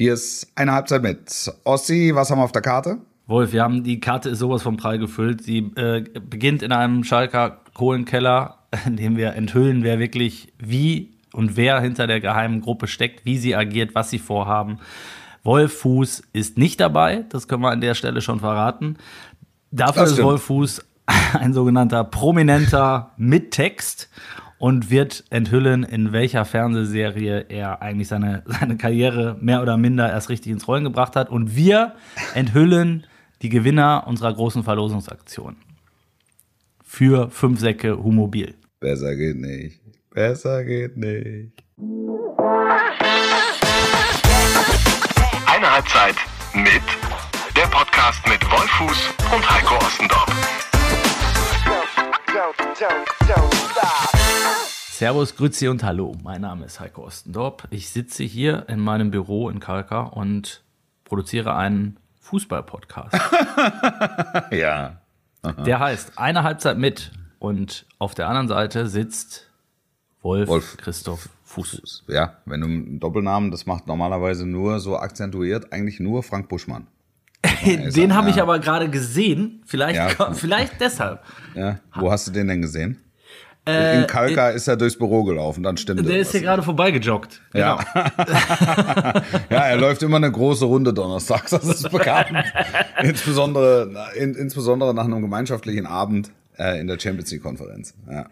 Hier ist eine Halbzeit mit. Ossi, was haben wir auf der Karte? Wolf, wir haben die Karte ist sowas vom Prall gefüllt. Sie äh, beginnt in einem Schalker Kohlenkeller, in dem wir enthüllen, wer wirklich wie und wer hinter der geheimen Gruppe steckt, wie sie agiert, was sie vorhaben. Wolf Fuß ist nicht dabei, das können wir an der Stelle schon verraten. Dafür ist Wolf Fuß ein sogenannter prominenter Mittext und wird enthüllen, in welcher Fernsehserie er eigentlich seine, seine Karriere mehr oder minder erst richtig ins Rollen gebracht hat. Und wir enthüllen die Gewinner unserer großen Verlosungsaktion. Für fünf Säcke Humobil. Besser geht nicht. Besser geht nicht. Eine Halbzeit mit der Podcast mit Wolfuß und Heiko Ostendorf. Servus, Grüezi und Hallo. Mein Name ist Heiko Ostendorp. Ich sitze hier in meinem Büro in Kalka und produziere einen Fußball-Podcast. ja. Aha. Der heißt Eine Halbzeit mit. Und auf der anderen Seite sitzt Wolf, Wolf Christoph Fuß. Ja, wenn du einen Doppelnamen, das macht normalerweise nur so akzentuiert, eigentlich nur Frank Buschmann. den habe ja. ich aber gerade gesehen. Vielleicht, ja. vielleicht deshalb. Ja. Wo hast du den denn gesehen? Äh, in Kalka ist er durchs Büro gelaufen, dann stimmt Der ist hier gerade vorbeigejoggt. Genau. Ja. ja, er läuft immer eine große Runde donnerstags, das ist bekannt. insbesondere, in, insbesondere nach einem gemeinschaftlichen Abend äh, in der Champions League Konferenz. Ja.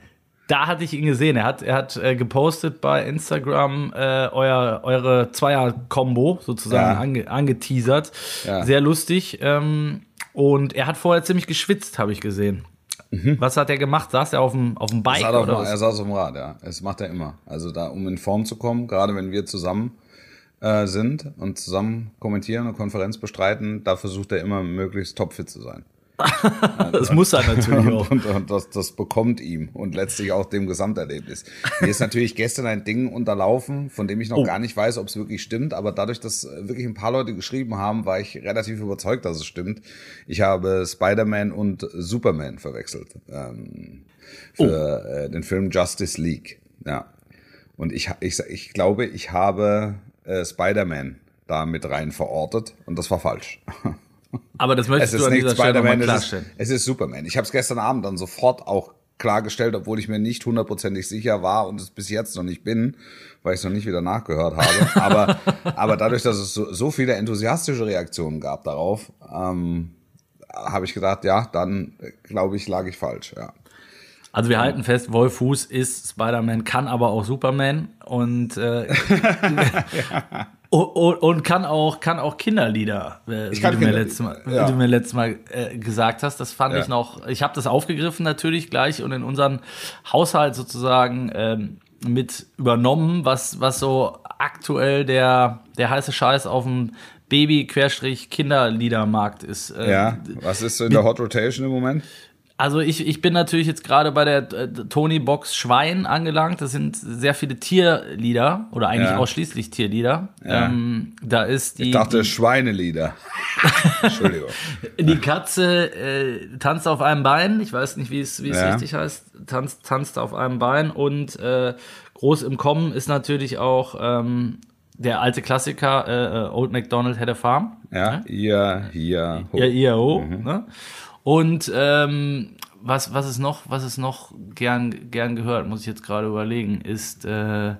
Da hatte ich ihn gesehen. Er hat, er hat äh, gepostet bei Instagram äh, euer, eure Zweier-Kombo sozusagen ja. ange, angeteasert. Ja. Sehr lustig. Ähm, und er hat vorher ziemlich geschwitzt, habe ich gesehen. Mhm. Was hat er gemacht? Saß er auf dem, auf dem Bike? Oder auf? Er saß auf dem Rad, ja. Das macht er immer. Also da, um in Form zu kommen, gerade wenn wir zusammen äh, sind und zusammen kommentieren und Konferenz bestreiten, da versucht er immer möglichst topfit zu sein. das muss er natürlich auch. Und, und, und, das, das bekommt ihm und letztlich auch dem Gesamterlebnis. Mir ist natürlich gestern ein Ding unterlaufen, von dem ich noch oh. gar nicht weiß, ob es wirklich stimmt, aber dadurch, dass wirklich ein paar Leute geschrieben haben, war ich relativ überzeugt, dass es stimmt. Ich habe Spider-Man und Superman verwechselt ähm, für oh. äh, den Film Justice League. Ja. Und ich, ich, ich glaube, ich habe äh, Spider-Man da mit rein verortet und das war falsch. Aber das möchtest es du an dieser Stelle mal klarstellen. Es ist, es ist Superman. Ich habe es gestern Abend dann sofort auch klargestellt, obwohl ich mir nicht hundertprozentig sicher war und es bis jetzt noch nicht bin, weil ich es noch nicht wieder nachgehört habe. aber, aber dadurch, dass es so, so viele enthusiastische Reaktionen gab darauf, ähm, habe ich gedacht, ja, dann glaube ich, lag ich falsch, ja. Also wir halten fest, Wolf Fuß ist Spider-Man, kann aber auch Superman und äh, ja. Und, und, kann auch kann auch Kinderlieder, äh, wie, du mir letztes Mal, ja. du mir letztes Mal äh, gesagt hast. Das fand ja. ich noch. Ich habe das aufgegriffen natürlich gleich und in unseren Haushalt sozusagen ähm, mit übernommen, was was so aktuell der der heiße Scheiß auf dem Baby-Kinderliedermarkt ist. Äh, ja, was ist so in der Hot Rotation im Moment? Also ich, ich bin natürlich jetzt gerade bei der äh, Tony Box Schwein angelangt. Das sind sehr viele Tierlieder oder eigentlich ja. ausschließlich Tierlieder. Ja. Ähm, da ist die. Ich dachte die, Schweinelieder. Entschuldigung. Die Katze äh, tanzt auf einem Bein. Ich weiß nicht, wie es wie es ja. richtig heißt. Tanzt tanzt auf einem Bein und äh, groß im Kommen ist natürlich auch ähm, der alte Klassiker äh, äh Old MacDonald had a farm. Ja, ja, ja, ja, ja, ho. Mhm. Ne? Und ähm, was, was ist noch, was ist noch gern, gern gehört, muss ich jetzt gerade überlegen, ist äh, äh,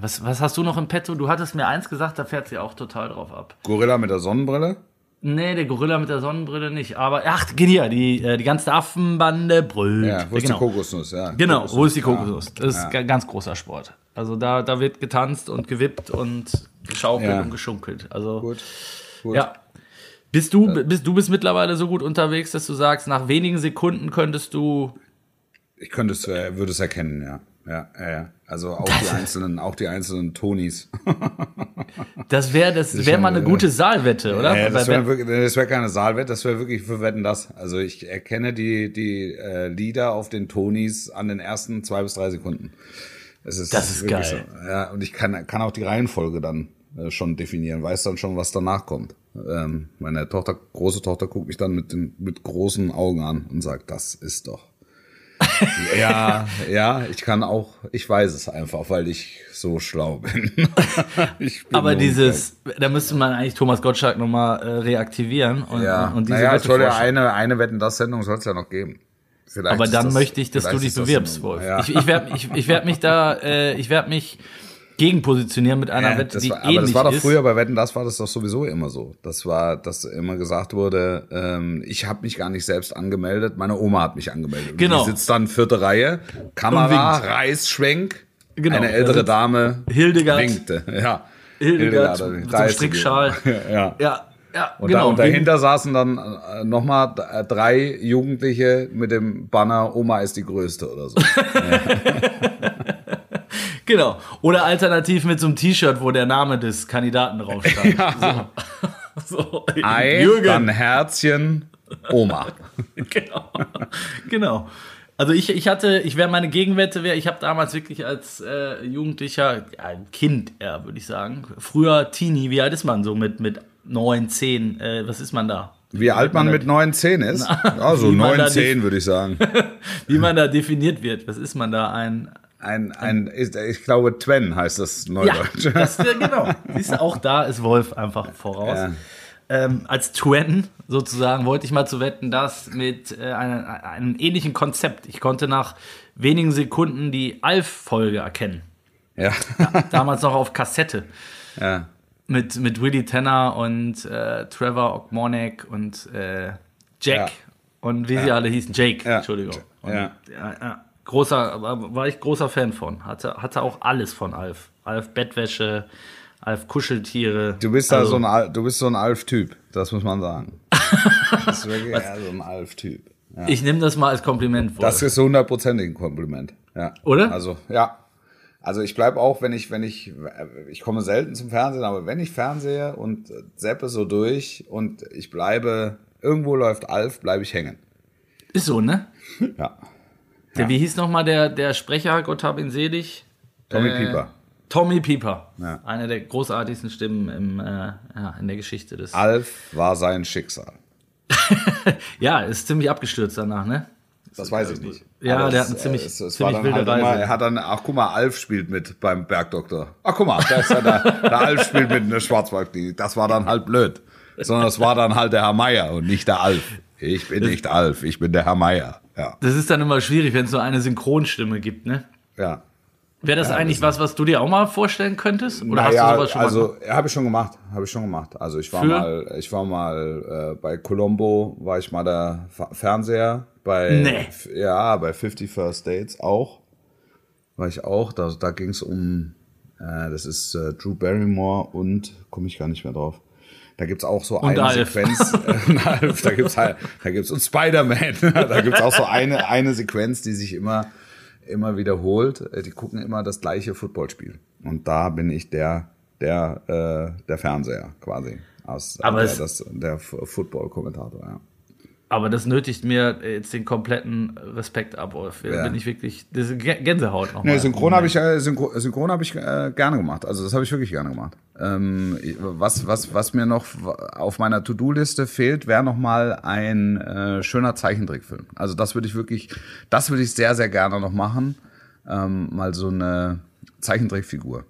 was, was hast du noch im Petto? Du hattest mir eins gesagt, da fährt sie auch total drauf ab. Gorilla mit der Sonnenbrille? Nee, der Gorilla mit der Sonnenbrille nicht. Aber ach, hier, die, äh, die ganze Affenbande brüllt. Ja, wo ist genau. die Kokosnuss? Ja, genau, Kokosnuss. wo ist die Kokosnuss? Das ist ja. ganz großer Sport. Also da, da wird getanzt und gewippt und geschaukelt ja. und geschunkelt. Also gut, gut. ja, bist du, bist, du bist mittlerweile so gut unterwegs, dass du sagst, nach wenigen Sekunden könntest du. Ich könnte es, äh, würde es erkennen, ja. Ja, ja, ja. Also auch die einzelnen, auch die einzelnen Tonis. das wäre das wäre mal eine gute Saalwette, oder? Ja, das wäre wär keine Saalwette, das wäre wirklich für Wetten das. Also ich erkenne die die äh, Lieder auf den Tonis an den ersten zwei bis drei Sekunden. Das ist, das ist geil. So. Ja, und ich kann kann auch die Reihenfolge dann äh, schon definieren, weiß dann schon, was danach kommt. Ähm, meine Tochter, große Tochter guckt mich dann mit, den, mit großen Augen an und sagt, das ist doch. Ja, ja, ich kann auch, ich weiß es einfach, weil ich so schlau bin. Bin Aber dieses, da müsste man eigentlich Thomas Gottschalk nochmal äh, reaktivieren und, Ja, und diese naja, Wette soll ja eine, eine Wetten, das Sendung soll es ja noch geben. Vielleicht Aber dann das- möchte ich, dass du dich bewirbst, Wolf. Ja. Ich, ich werde ich, ich werd mich da, äh, ich werde mich gegenpositionieren mit einer Ja, Wette, das die war, ähnlich aber das war doch ist. früher bei Wetten, das war das doch sowieso immer so. Das war, dass immer gesagt wurde, ähm, ich habe mich gar nicht selbst angemeldet, meine Oma hat mich angemeldet. Genau. Die sitzt dann vierte Reihe, Kamera. Reißschwenk, Genau, eine ältere Dame Hildegard. winkte. Ja. Hildegard Hildegard, mit einem ist Strickschal. ja. Ja, ja, Und, genau. da, und dahinter saßen dann äh, nochmal äh, drei Jugendliche mit dem Banner Oma ist die Größte oder so. Genau. Oder alternativ mit so einem T-Shirt, wo der Name des Kandidaten drauf stand. So. so. Ei, dann Herzchen, Oma. genau. genau. Also ich, ich hatte, ich wäre meine Gegenwette wäre, ich habe damals wirklich als äh, Jugendlicher, ja, ein Kind eher, würde ich sagen. Früher Teenie, wie alt ist man so mit, mit 9, 10, äh, was ist man da? Wie alt man mit 9, 10 ist? Ja, so wie man 9, da 10 würde ich sagen. Wie man da definiert wird. Was ist man da? Ein, Ein, ein, ist, ich glaube, Twen heißt das ja, Neudeutsch. das, äh, genau. Siehst du, auch da ist Wolf einfach voraus. Ja. Ähm, als Twen sozusagen wollte ich mal zu wetten, dass mit äh, einem, einem ähnlichen Konzept. Ich konnte nach wenigen Sekunden die Alf-Folge erkennen. Ja. Damals noch auf Kassette. ja. Mit, mit Willy Tanner und äh, Trevor Ogmonek und äh, Jack Ja. und wie sie alle hießen. Jake, Ja. Entschuldigung. Und, Ja. Großer, war ich großer Fan von. Hatte, hatte auch alles von Alf. Alf Bettwäsche, Alf Kuscheltiere. Du bist da Also- so ein, Al- du bist so ein Alf-Typ, das muss man sagen. Das ist wirklich eher so ein Alf-Typ. Ja. Ich nehme das mal als Kompliment vor. Das ist hundertprozentig ein Kompliment. Ja. Oder? Also, ja. Also ich bleibe auch, wenn ich, wenn ich, ich komme selten zum Fernsehen, aber wenn ich fernsehe und seppe so durch und ich bleibe, irgendwo läuft Alf, bleibe ich hängen. ist so, ne? Ja. Der, Wie hieß nochmal der, der Sprecher, Gott hab ihn selig? Tommy Äh, Pieper. Tommy Pieper. Ja. Eine der großartigsten Stimmen im, äh, ja, in der Geschichte des. Alf war sein Schicksal. Ja, ist ziemlich abgestürzt danach, ne? Das weiß ich nicht. Ja, Aber der es- hat eine ziemlich- es, es ziemlich wilde halt immer, Reise. Er hat dann, ach guck mal, Alf spielt mit beim Bergdoktor. Ach guck mal, da ist ja der, der Alf spielt mit in der Schwarzwaldklinik. Das war dann halt blöd. Sondern es war dann halt der Herr Meier und nicht der Alf. Ich bin nicht Alf, ich bin der Herr Meier. Ja, Das ist dann immer schwierig, wenn es so eine Synchronstimme gibt, ne? ja. Wäre das eigentlich was, was du dir auch mal vorstellen könntest? Oder hast du Naja, sowas schon also ja, habe ich schon gemacht, habe ich schon gemacht. Also ich war Für? mal, ich war mal äh, bei Colombo, war ich mal der Fa- Fernseher bei, Nee. f- ja, bei 50 First Dates auch, war ich auch. Da, da ging es um, äh, das ist äh, Drew Barrymore und komme ich gar nicht mehr drauf. Da gibt's auch so eine Alf. Sequenz, äh, Alf, da gibt's halt, da gibt's und Spider-Man, da gibt's auch so eine eine Sequenz, die sich immer immer wiederholt. Äh, Die gucken immer das gleiche Footballspiel. Und da bin ich der, der, äh, der Fernseher quasi. Aus, Aber der, das, der Football-Kommentator, ja. Aber das nötigt mir jetzt den kompletten Respekt ab. Wolf. Da Ja. bin ich wirklich. Das ist Gä- Gänsehaut nochmal. Nee, Synchron habe ich, äh, Synchron, Synchron hab ich äh, gerne gemacht. Also das habe ich wirklich gerne gemacht. Ähm, was, was, was mir noch auf meiner To-Do-Liste fehlt, wäre noch mal ein äh, schöner Zeichentrickfilm. Also das würde ich wirklich, das würde ich sehr, sehr gerne noch machen. Ähm, mal so eine Zeichentrickfigur.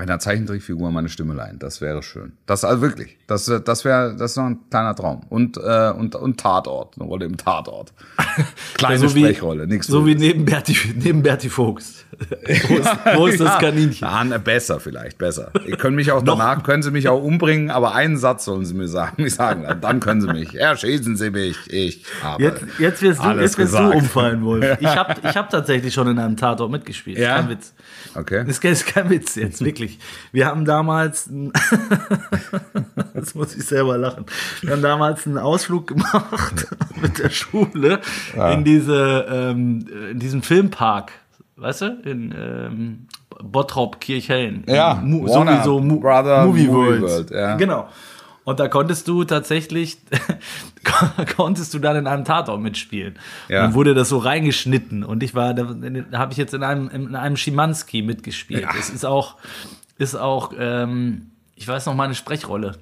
Einer Zeichentrickfigur meine Stimme leihen. Das wäre schön. Das also wirklich. Das, das wäre, das ist noch ein kleiner Traum. Und, äh, und, und Tatort. Eine Rolle im Tatort. Kleine so wie, Sprechrolle. Nichts So wie neben Berti, neben Berti Vogts. Wo ist, wo ist das Kaninchen? Ja, na, besser vielleicht, besser. Ihr könnt mich auch danach, können Sie mich auch umbringen, aber einen Satz sollen Sie mir sagen. Ich sagen, dann können Sie mich. Erschießen Sie mich. Ich habe Jetzt, jetzt wirst, du, jetzt wirst du umfallen, Wolf. Ich habe ich hab tatsächlich schon in einem Tatort mitgespielt. Ja? Kein Witz. Okay. Das ist kein Witz jetzt, wirklich. Wir haben damals, jetzt muss ich selber lachen, wir haben damals einen Ausflug gemacht mit der Schule in, diese, ähm, in diesem Filmpark, weißt du, in ähm, Bottrop Kirchhellen. Ja, Mu Warner sowieso Mu Brother Movie, Movie World. World, ja. Genau. Und da konntest du tatsächlich, konntest du dann in einem Tatort mitspielen. Ja. Und dann wurde das so reingeschnitten. Und ich war, da, da habe ich jetzt in einem, in einem Schimanski mitgespielt. Ja. Es ist auch, ist auch, ähm, ich weiß noch meine Sprechrolle.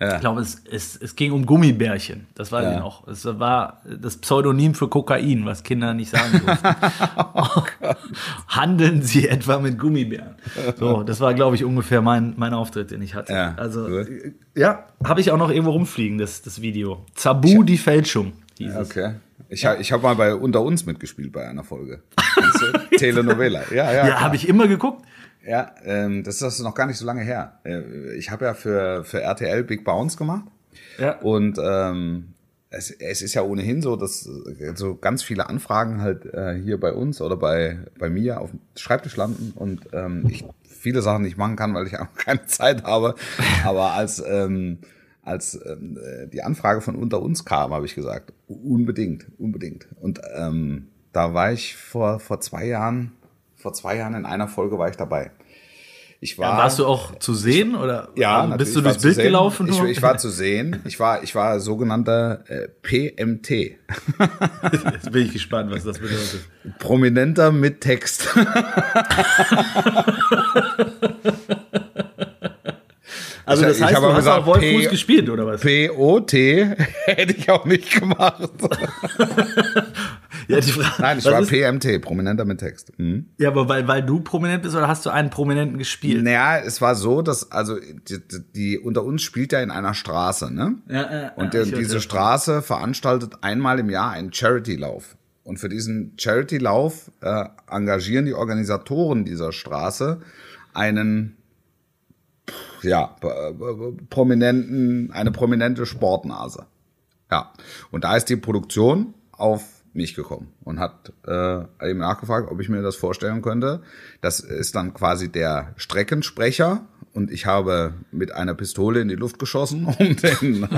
Ich glaube, es, es, es ging um Gummibärchen. Das weiß Ja. ich noch. Es war das Pseudonym für Kokain, was Kinder nicht sagen durften. Handeln Sie etwa mit Gummibären? So, das war, glaube ich, ungefähr mein, mein Auftritt, den ich hatte. Ja, also, gut. ja, habe ich auch noch irgendwo rumfliegen, das, das Video. Zabu die Fälschung. hieß es. Okay. Ich, ha- ich habe mal bei Unter uns mitgespielt bei einer Folge. Telenovela. Ja, ja. Ja, habe ich immer geguckt. Ja, ähm, das ist noch gar nicht so lange her. Äh, Ich habe ja für, für RTL Big Bounce gemacht. Ja. Und ähm, es, es ist ja ohnehin so, dass äh, so ganz viele Anfragen halt äh, hier bei uns oder bei, bei mir auf dem Schreibtisch landen und ähm, ich viele Sachen nicht machen kann, weil ich auch keine Zeit habe. Aber als, ähm, als ähm, äh, die Anfrage von unter uns kam, habe ich gesagt, unbedingt, unbedingt. Und ähm, da war ich vor, vor zwei Jahren, vor zwei Jahren in einer Folge war ich dabei. Ich war, Warst du auch zu sehen oder ja, also bist du durchs ich Bild sehen. gelaufen? Ich, ich war zu sehen. Ich war, ich war sogenannter äh, PMT. Jetzt bin ich gespannt, was das bedeutet. Prominenter mit Text. Also Ich- das ich heißt, hab du hast gesagt, auch Wolfuß gespielt, oder was? POT hätte ich auch nicht gemacht. Ja, die Frage, Nein, ich war ist- PMT, Prominenter mit Text. Mhm. Ja, aber weil, weil du prominent bist oder hast du einen Prominenten gespielt? Naja, es war so, dass, also, die, die unter uns spielt ja in einer Straße, ne? Ja, ja, Und der, diese. Straße veranstaltet einmal im Jahr einen Charity-Lauf. Und für diesen Charity-Lauf äh, engagieren die Organisatoren dieser Straße einen ja, prominenten, eine prominente Sportnase. Ja. Und da ist die Produktion auf mich gekommen und hat äh, eben nachgefragt, ob ich mir das vorstellen könnte. Das ist dann quasi der Streckensprecher und ich habe mit einer Pistole in die Luft geschossen, um den,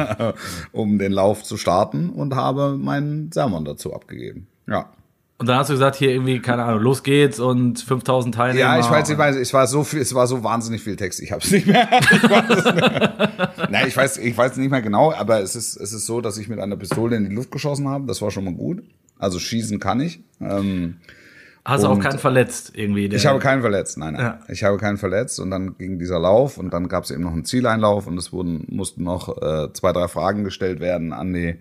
um den Lauf zu starten und habe meinen Sermon dazu abgegeben. Ja. Und dann hast du gesagt, hier irgendwie, keine Ahnung, los geht's und 5000 Teilnehmer. Ja, ich weiß, ich weiß, es war so viel, es war so wahnsinnig viel Text. Ich habe es nicht mehr. Ich weiß nicht mehr. Nein, ich weiß, ich weiß nicht mehr genau, aber es ist, es ist so, dass ich mit einer Pistole in die Luft geschossen habe. Das war schon mal gut. Also schießen kann ich. Ähm, Hast du auch keinen verletzt irgendwie? Ich habe keinen verletzt, nein, nein. Ja. Ich habe keinen verletzt und dann ging dieser Lauf und dann gab es eben noch einen Zieleinlauf und es wurden mussten noch äh, zwei, drei Fragen gestellt werden an die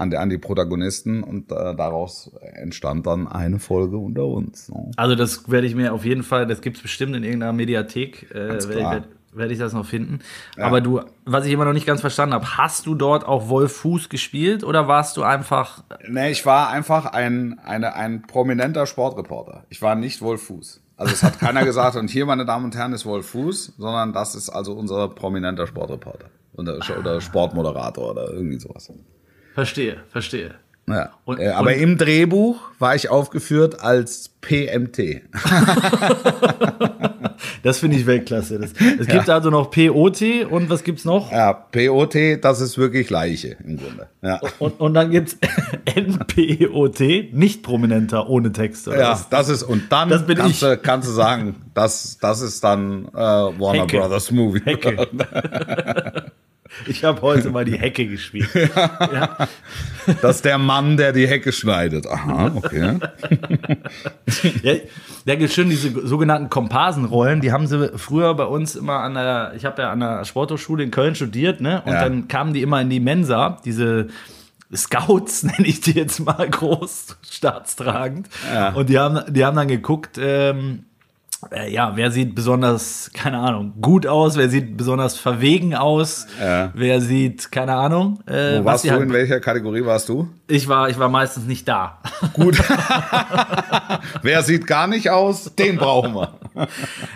an die, an die Protagonisten und äh, daraus entstand dann eine Folge unter uns. Ne? Also das werde ich mir auf jeden Fall, das gibt's bestimmt in irgendeiner Mediathek, äh, ich, klar. Werd, werd ich das noch finden. Aber du, was ich immer noch nicht ganz verstanden habe, hast du dort auch Wolf Fuß gespielt oder warst du einfach, Nee, ich war einfach ein, eine, ein prominenter Sportreporter. Ich war nicht Wolf Fuß. Also es hat keiner gesagt, und hier, meine Damen und Herren, ist Wolf Fuß, sondern das ist also unser prominenter Sportreporter. Oder, oder Sportmoderator oder irgendwie sowas. verstehe, verstehe. Ja. Und- äh, aber und- im Drehbuch war ich aufgeführt als PMT. Das finde ich Weltklasse. Das, es gibt also noch POT und was gibt's noch? Ja, POT, das ist wirklich Leiche im Grunde. Ja, Und, und dann gibt's NPOT, nicht prominenter, ohne Text. Oder ja was? das ist, und dann Das bin kannst, ich. Du, kannst du sagen, das, das ist dann äh, Warner Hecke. Brothers Movie. Hecke. Ich habe heute mal die Hecke gespielt. Das ist der Mann, der die Hecke schneidet. Aha, okay. Ja, da gibt schön diese sogenannten Komparsenrollen, die haben sie früher bei uns immer an der, ich habe ja an der Sporthochschule in Köln studiert, ne? Und Ja. dann kamen die immer in die Mensa, diese Scouts, nenne ich die jetzt mal groß, staatstragend. Ja. Und die haben, die haben dann geguckt, ähm, äh, ja, wer sieht besonders, keine Ahnung, gut aus, wer sieht besonders verwegen aus, Ja. wer sieht, keine Ahnung, äh, Wo warst du? halt, In welcher Kategorie warst du? Ich war, ich war meistens nicht da. Gut. Wer sieht gar nicht aus? Den brauchen wir.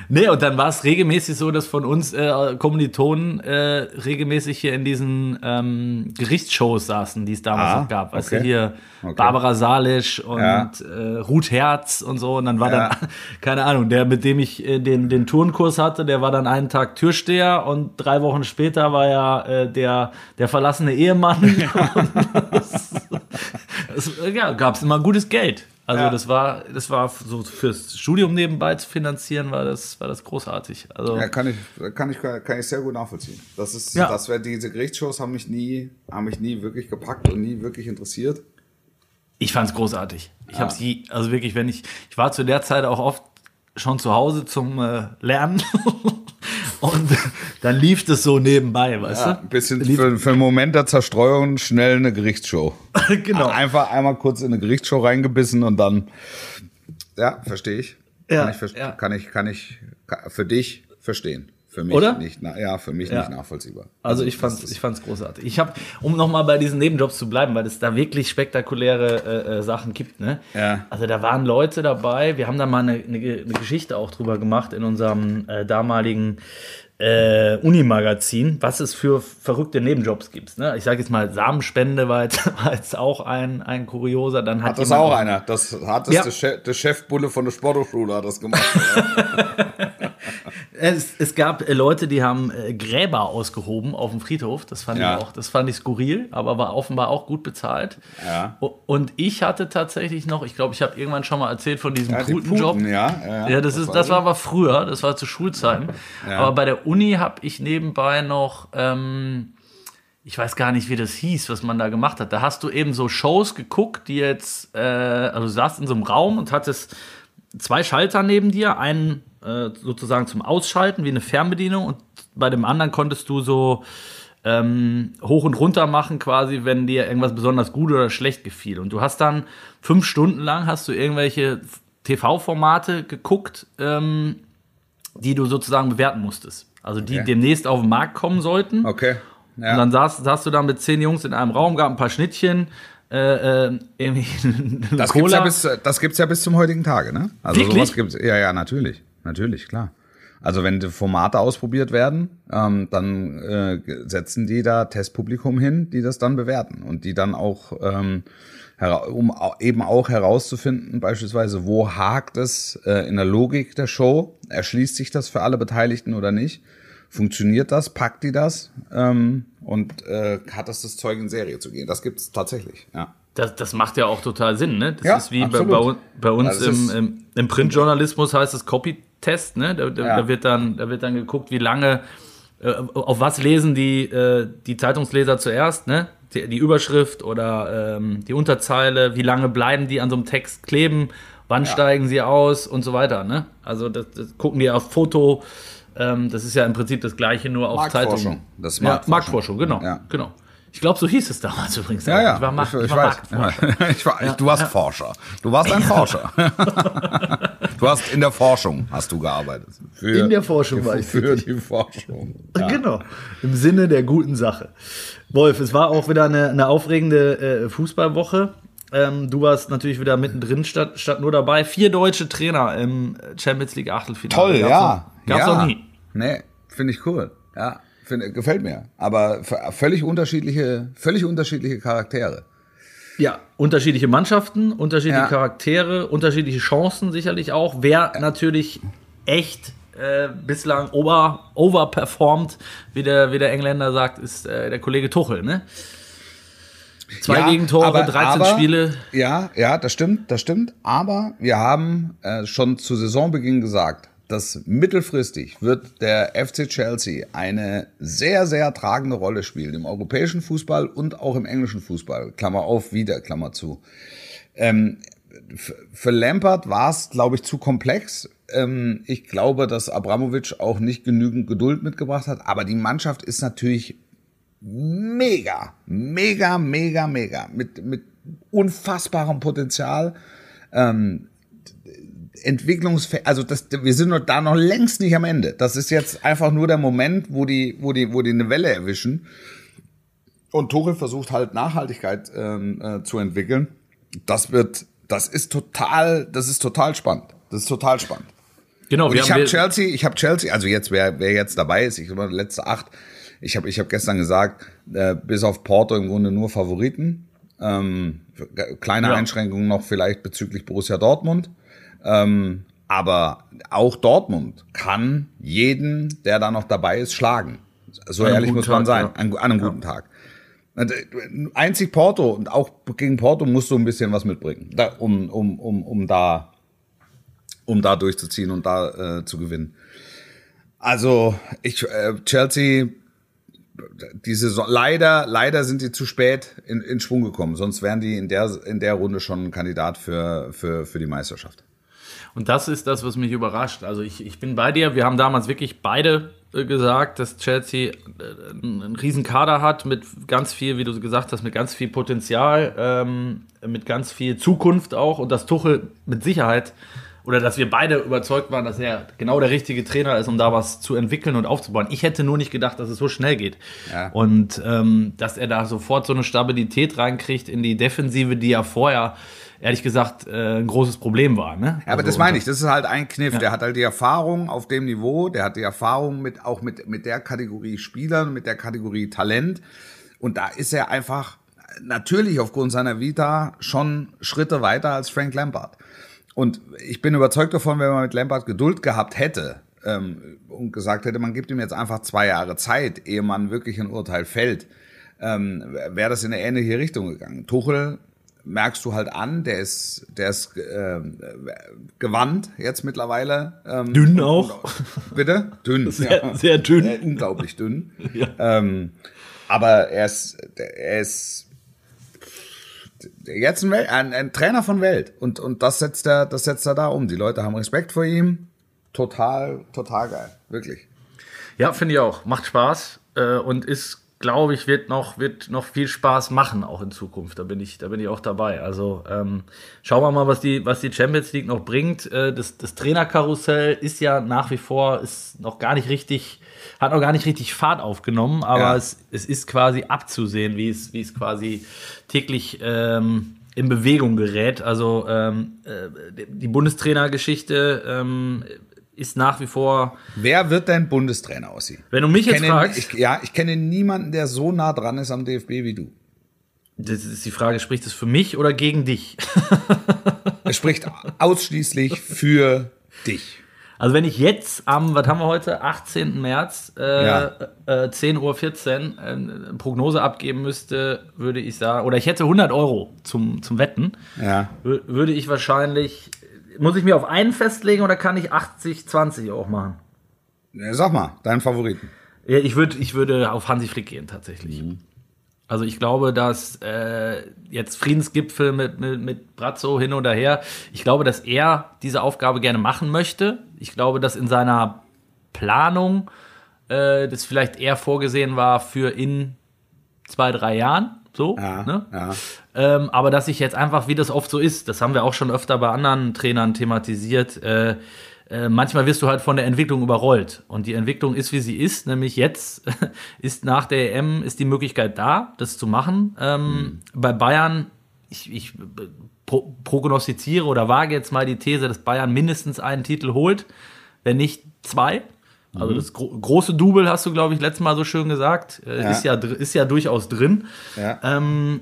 Nee, und dann war es regelmäßig so, dass von uns äh, Kommilitonen äh, regelmäßig hier in diesen ähm, Gerichtsshows saßen, die es damals Ah, noch gab. Weißt okay. du, hier Okay. Barbara Salisch und Ja. äh, Ruth Herz und so. Und dann war Ja. dann, keine Ahnung, der, mit dem ich äh, den, den Turnkurs hatte, der war dann einen Tag Türsteher und drei Wochen später war er äh, der, der verlassene Ehemann. das, das, ja, gab es immer gutes Geld. Also Ja. das war, das war so fürs Studium nebenbei zu finanzieren, war das, war das großartig. Also Ja, kann ich, kann ich, kann ich sehr gut nachvollziehen. Das ist, Ja. das wäre diese Gerichtsshows haben mich nie, haben mich nie wirklich gepackt und nie wirklich interessiert. ich fand es großartig. Ich habe je, also wirklich, wenn ich, ich war zu der Zeit auch oft schon zu Hause zum äh, Lernen Und dann lief das so nebenbei, weißt Ja, du? ein bisschen Lief- für, für einen Moment der Zerstreuung schnell eine Gerichtsshow. genau. Einfach einmal kurz in eine Gerichtsshow reingebissen und dann. Ja, verstehe ich. Ja, kann ich, ja. kann ich, kann ich, kann, für dich verstehen. Für mich Oder? nicht, na, ja, für mich Ja. nicht nachvollziehbar. Also ich fand's, ich fand's großartig. Ich habe, um nochmal bei diesen Nebenjobs zu bleiben, weil es da wirklich spektakuläre äh, äh, Sachen gibt. Ne? Ja. Also da waren Leute dabei. Wir haben da mal eine, eine, eine Geschichte auch drüber gemacht in unserem äh, damaligen äh, Unimagazin, was es für verrückte Nebenjobs gibt. Ne? Ich sage jetzt mal Samenspende war jetzt, war jetzt auch ein, ein kurioser. Dann hat, Hat das auch einer? Das hat das Ja. der, Chef, der Chefbulle von der Sporthochschule hat das gemacht. Es, es gab äh, Leute, die haben äh, Gräber ausgehoben auf dem Friedhof. Das fand Ja. ich auch, das fand ich skurril, aber war offenbar auch gut bezahlt. Ja. Und ich hatte tatsächlich noch, ich glaube, ich habe irgendwann schon mal erzählt von diesem Ja, Putenjob. Puten, ja, ja, Ja, das, ist, das war aber früher, das war zu Schulzeiten. Aber bei der Uni habe ich nebenbei noch, ähm, ich weiß gar nicht, wie das hieß, was man da gemacht hat. Da hast du eben so Shows geguckt, die jetzt, äh, also du saßt in so einem Raum und hattest zwei Schalter neben dir, einen äh, sozusagen zum Ausschalten wie eine Fernbedienung und bei dem anderen konntest du so ähm, hoch und runter machen, quasi, wenn dir irgendwas besonders gut oder schlecht gefiel. Und du hast dann fünf Stunden lang hast du irgendwelche TV-Formate geguckt, ähm, die du sozusagen bewerten musstest. Also die Okay. demnächst auf den Markt kommen sollten. Okay. Ja. Und dann saß, saß du da mit zehn Jungs in einem Raum, gab ein paar Schnittchen, äh, äh, irgendwie Das gibt's, Cola. ja bis, das gibt's ja bis zum heutigen Tage, ne? Also Wirklich? sowas gibt's. Ja, ja, natürlich. Natürlich, klar. Also wenn die Formate ausprobiert werden, ähm, dann äh, setzen die da Testpublikum hin, die das dann bewerten und die dann auch, ähm, um eben auch herauszufinden, beispielsweise, wo hakt es äh, in der Logik der Show, erschließt sich das für alle Beteiligten oder nicht, funktioniert das, packt die das ähm, und äh, hat das das Zeug in Serie zu gehen. Das gibt's tatsächlich, ja. Das, das macht ja auch total Sinn, ne? Das Ja, ist wie bei, bei, bei uns Also es im, im, im Printjournalismus heißt es Copy-Test, ne? Da, da, Ja. da, wird dann, da wird dann geguckt, wie lange, äh, auf was lesen die, äh, die Zeitungsleser zuerst, ne? Die, die Überschrift oder ähm, die Unterzeile, wie lange bleiben die an so einem Text kleben, wann steigen sie aus und so weiter, ne? Also das, das gucken die auf Foto, ähm, das ist ja im Prinzip das gleiche, nur auf Marktforschung. Zeitungen. Das ist ja, Marktforschung. Marktforschung, genau. Ja. genau. Ich glaube, so hieß es damals übrigens. Ja, ja, Ich war, Markt, ich, ich ich war. Marktforscher. Ich war, du warst Forscher. Du warst ein Forscher. Du hast in der Forschung hast du gearbeitet. Für, In der Forschung war ich Für die Forschung. Ja. Genau, im Sinne der guten Sache. Wolf, es war auch wieder eine, eine aufregende äh, Fußballwoche. Ähm, du warst natürlich wieder mittendrin statt, statt nur dabei. Vier deutsche Trainer im Champions League Achtelfinale. Toll, Gab's ja. Noch, gab's ja. noch nie. Nee, finde ich cool. Ja, find, gefällt mir. Aber völlig unterschiedliche, völlig unterschiedliche Charaktere. Ja, unterschiedliche Mannschaften, unterschiedliche Ja. Charaktere, unterschiedliche Chancen sicherlich auch. Wer natürlich echt äh, bislang over, overperformt, wie der, wie der Engländer sagt, ist äh, der Kollege Tuchel. Ne? Zwei Ja, Gegentore, aber- 13 aber- Spiele. Ja, ja, das stimmt, das stimmt. Aber wir haben äh, schon zu Saisonbeginn gesagt, dass mittelfristig wird der FC Chelsea eine sehr, sehr tragende Rolle spielen im europäischen Fußball und auch im englischen Fußball. Klammer auf, wieder, Klammer zu. Ähm, für Lampard war es, glaube ich, zu komplex. Ähm, ich glaube, dass Abramovic auch nicht genügend Geduld mitgebracht hat. Aber die Mannschaft ist natürlich mega, mega, mega, mega mit, mit unfassbarem Potenzial. Ähm, Entwicklungsfähig, also das, wir sind da noch längst nicht am Ende. Das ist jetzt einfach nur der Moment, wo die, wo die, wo die eine Welle erwischen. Und Tuchel versucht halt Nachhaltigkeit ähm, äh, zu entwickeln. Das wird, das ist total, das ist total spannend. Das ist total spannend. Genau, Und wir ich habe Chelsea, ich habe Chelsea, also jetzt wer wer jetzt dabei ist, ich glaube letzte acht. Ich habe ich habe gestern gesagt, äh, bis auf Porto im Grunde nur Favoriten. Ähm, kleine Ja. Einschränkungen noch vielleicht bezüglich Borussia Dortmund. Ähm, aber auch Dortmund kann jeden, der da noch dabei ist, schlagen. So ehrlich muss man Tag, sein. ja. An, an einem guten Tag. Äh, Einzig Porto und auch gegen Porto musst du ein bisschen was mitbringen, da, um, um, um, um da um da durchzuziehen und da äh, zu gewinnen. Also ich äh, Chelsea die Saison, leider leider sind die zu spät in, in Schwung gekommen, sonst wären die in der in der Runde schon ein Kandidat für für für die Meisterschaft. Und das ist das, was mich überrascht. Also ich, ich bin bei dir. Wir haben damals wirklich beide äh, gesagt, dass Chelsea äh, einen riesen Kader hat mit ganz viel, wie du gesagt hast, mit ganz viel Potenzial, ähm, mit ganz viel Zukunft auch und dass Tuchel mit Sicherheit oder dass wir beide überzeugt waren, dass er genau der richtige Trainer ist, um da was zu entwickeln und aufzubauen. Ich hätte nur nicht gedacht, dass es so schnell geht. Ja. Und ähm, dass er da sofort so eine Stabilität reinkriegt in die Defensive, die ja vorher, ehrlich gesagt, äh, ein großes Problem war. Ne? Ja, aber Also, das meine ich, das ist halt ein Kniff. Der hat halt die Erfahrung auf dem Niveau, der hat die Erfahrung mit auch mit, mit der Kategorie Spielern, mit der Kategorie Talent. Und da ist er einfach natürlich aufgrund seiner Vita schon Schritte weiter als Frank Lampard. Und ich bin überzeugt davon, wenn man mit Lampard Geduld gehabt hätte ähm, und gesagt hätte, man gibt ihm jetzt einfach zwei Jahre Zeit, ehe man wirklich ein Urteil fällt, ähm, wäre das in eine ähnliche Richtung gegangen. Tuchel merkst du halt an, der ist, der ist äh, gewandt jetzt mittlerweile. Ähm, Dünn auch. Bitte? Dünn. Sehr- sehr dünn. Äh, unglaublich dünn. ähm, aber er ist, er ist jetzt ein, Wel ein, ein Trainer von Welt. Und, und das setzt er, das setzt er da um. Die Leute haben Respekt vor ihm. Total, total geil. Wirklich. Ja, finde ich auch. Macht Spaß äh, und ist, glaube ich, wird noch, wird noch viel Spaß machen, auch in Zukunft. Da bin ich, da bin ich auch dabei. Also ähm, schauen wir mal, was die, was die Champions League noch bringt. Äh, das, das Trainerkarussell ist ja nach wie vor, ist noch gar nicht richtig, hat noch gar nicht richtig Fahrt aufgenommen, aber Ja. es, es ist quasi abzusehen, wie es, wie es quasi täglich ähm, in Bewegung gerät. Also ähm, äh, die Bundestrainergeschichte ähm, ist nach wie vor, Wer wird dein Bundestrainer aussehen? wenn du mich jetzt kenne, fragst, ich, ja, ich kenne niemanden, der so nah dran ist am DFB wie du. Das ist die Frage, spricht es für mich oder gegen dich? Er spricht ausschließlich für dich. Also wenn ich jetzt am, was haben wir heute, 18. März, äh, Ja. äh, 10.14 Uhr äh, eine Prognose abgeben müsste, würde ich sagen, oder ich hätte 100 Euro zum, zum Wetten, Ja. wür- würde ich wahrscheinlich, muss ich mir auf einen festlegen oder kann ich 80, 20 auch machen? Sag mal, deinen Favoriten. Ja, ich, würd, ich würde auf Hansi Flick gehen, tatsächlich. Also ich glaube, dass äh, jetzt Friedensgipfel mit, mit, mit Brazzo hin oder her, ich glaube, dass er diese Aufgabe gerne machen möchte. Ich glaube, dass in seiner Planung äh, das vielleicht eher vorgesehen war für in zwei, drei Jahren. So, Ja, ne? ja. Ähm, aber dass ich jetzt einfach, wie das oft so ist, das haben wir auch schon öfter bei anderen Trainern thematisiert, äh, äh, manchmal wirst du halt von der Entwicklung überrollt. Und die Entwicklung ist, wie sie ist, nämlich jetzt ist nach der EM ist die Möglichkeit da, das zu machen. Ähm, Bei Bayern, ich, ich pro, prognostiziere oder wage jetzt mal die These, dass Bayern mindestens einen Titel holt, wenn nicht zwei. Also das gro große Double hast du, glaube ich, letztes Mal so schön gesagt. Äh, Ja. Ist, ja, ist ja durchaus drin. Ja. Ähm,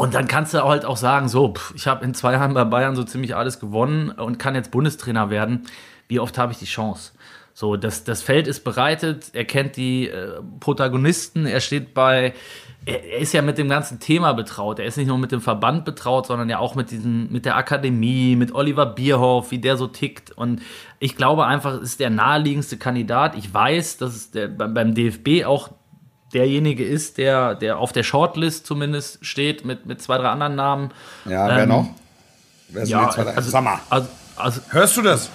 und dann kannst du halt auch sagen, so, pff, ich habe in zwei Jahren bei Bayern so ziemlich alles gewonnen und kann jetzt Bundestrainer werden. Wie oft habe ich die Chance? So, das, das Feld ist bereitet, er kennt die äh, Protagonisten, er steht bei, er, er ist ja mit dem ganzen Thema betraut. Er ist nicht nur mit dem Verband betraut, sondern ja auch mit diesen, mit der Akademie, mit Oliver Bierhoff, wie der so tickt. Und ich glaube einfach, es ist der naheliegendste Kandidat. Ich weiß, dass es der, beim, beim DFB auch derjenige ist, der, der auf der Shortlist zumindest steht, mit, mit zwei, drei anderen Namen. Ja, wer Ähm, noch? Wer sind Ja, die zwei? also, Sag mal, Also, also, hörst du das?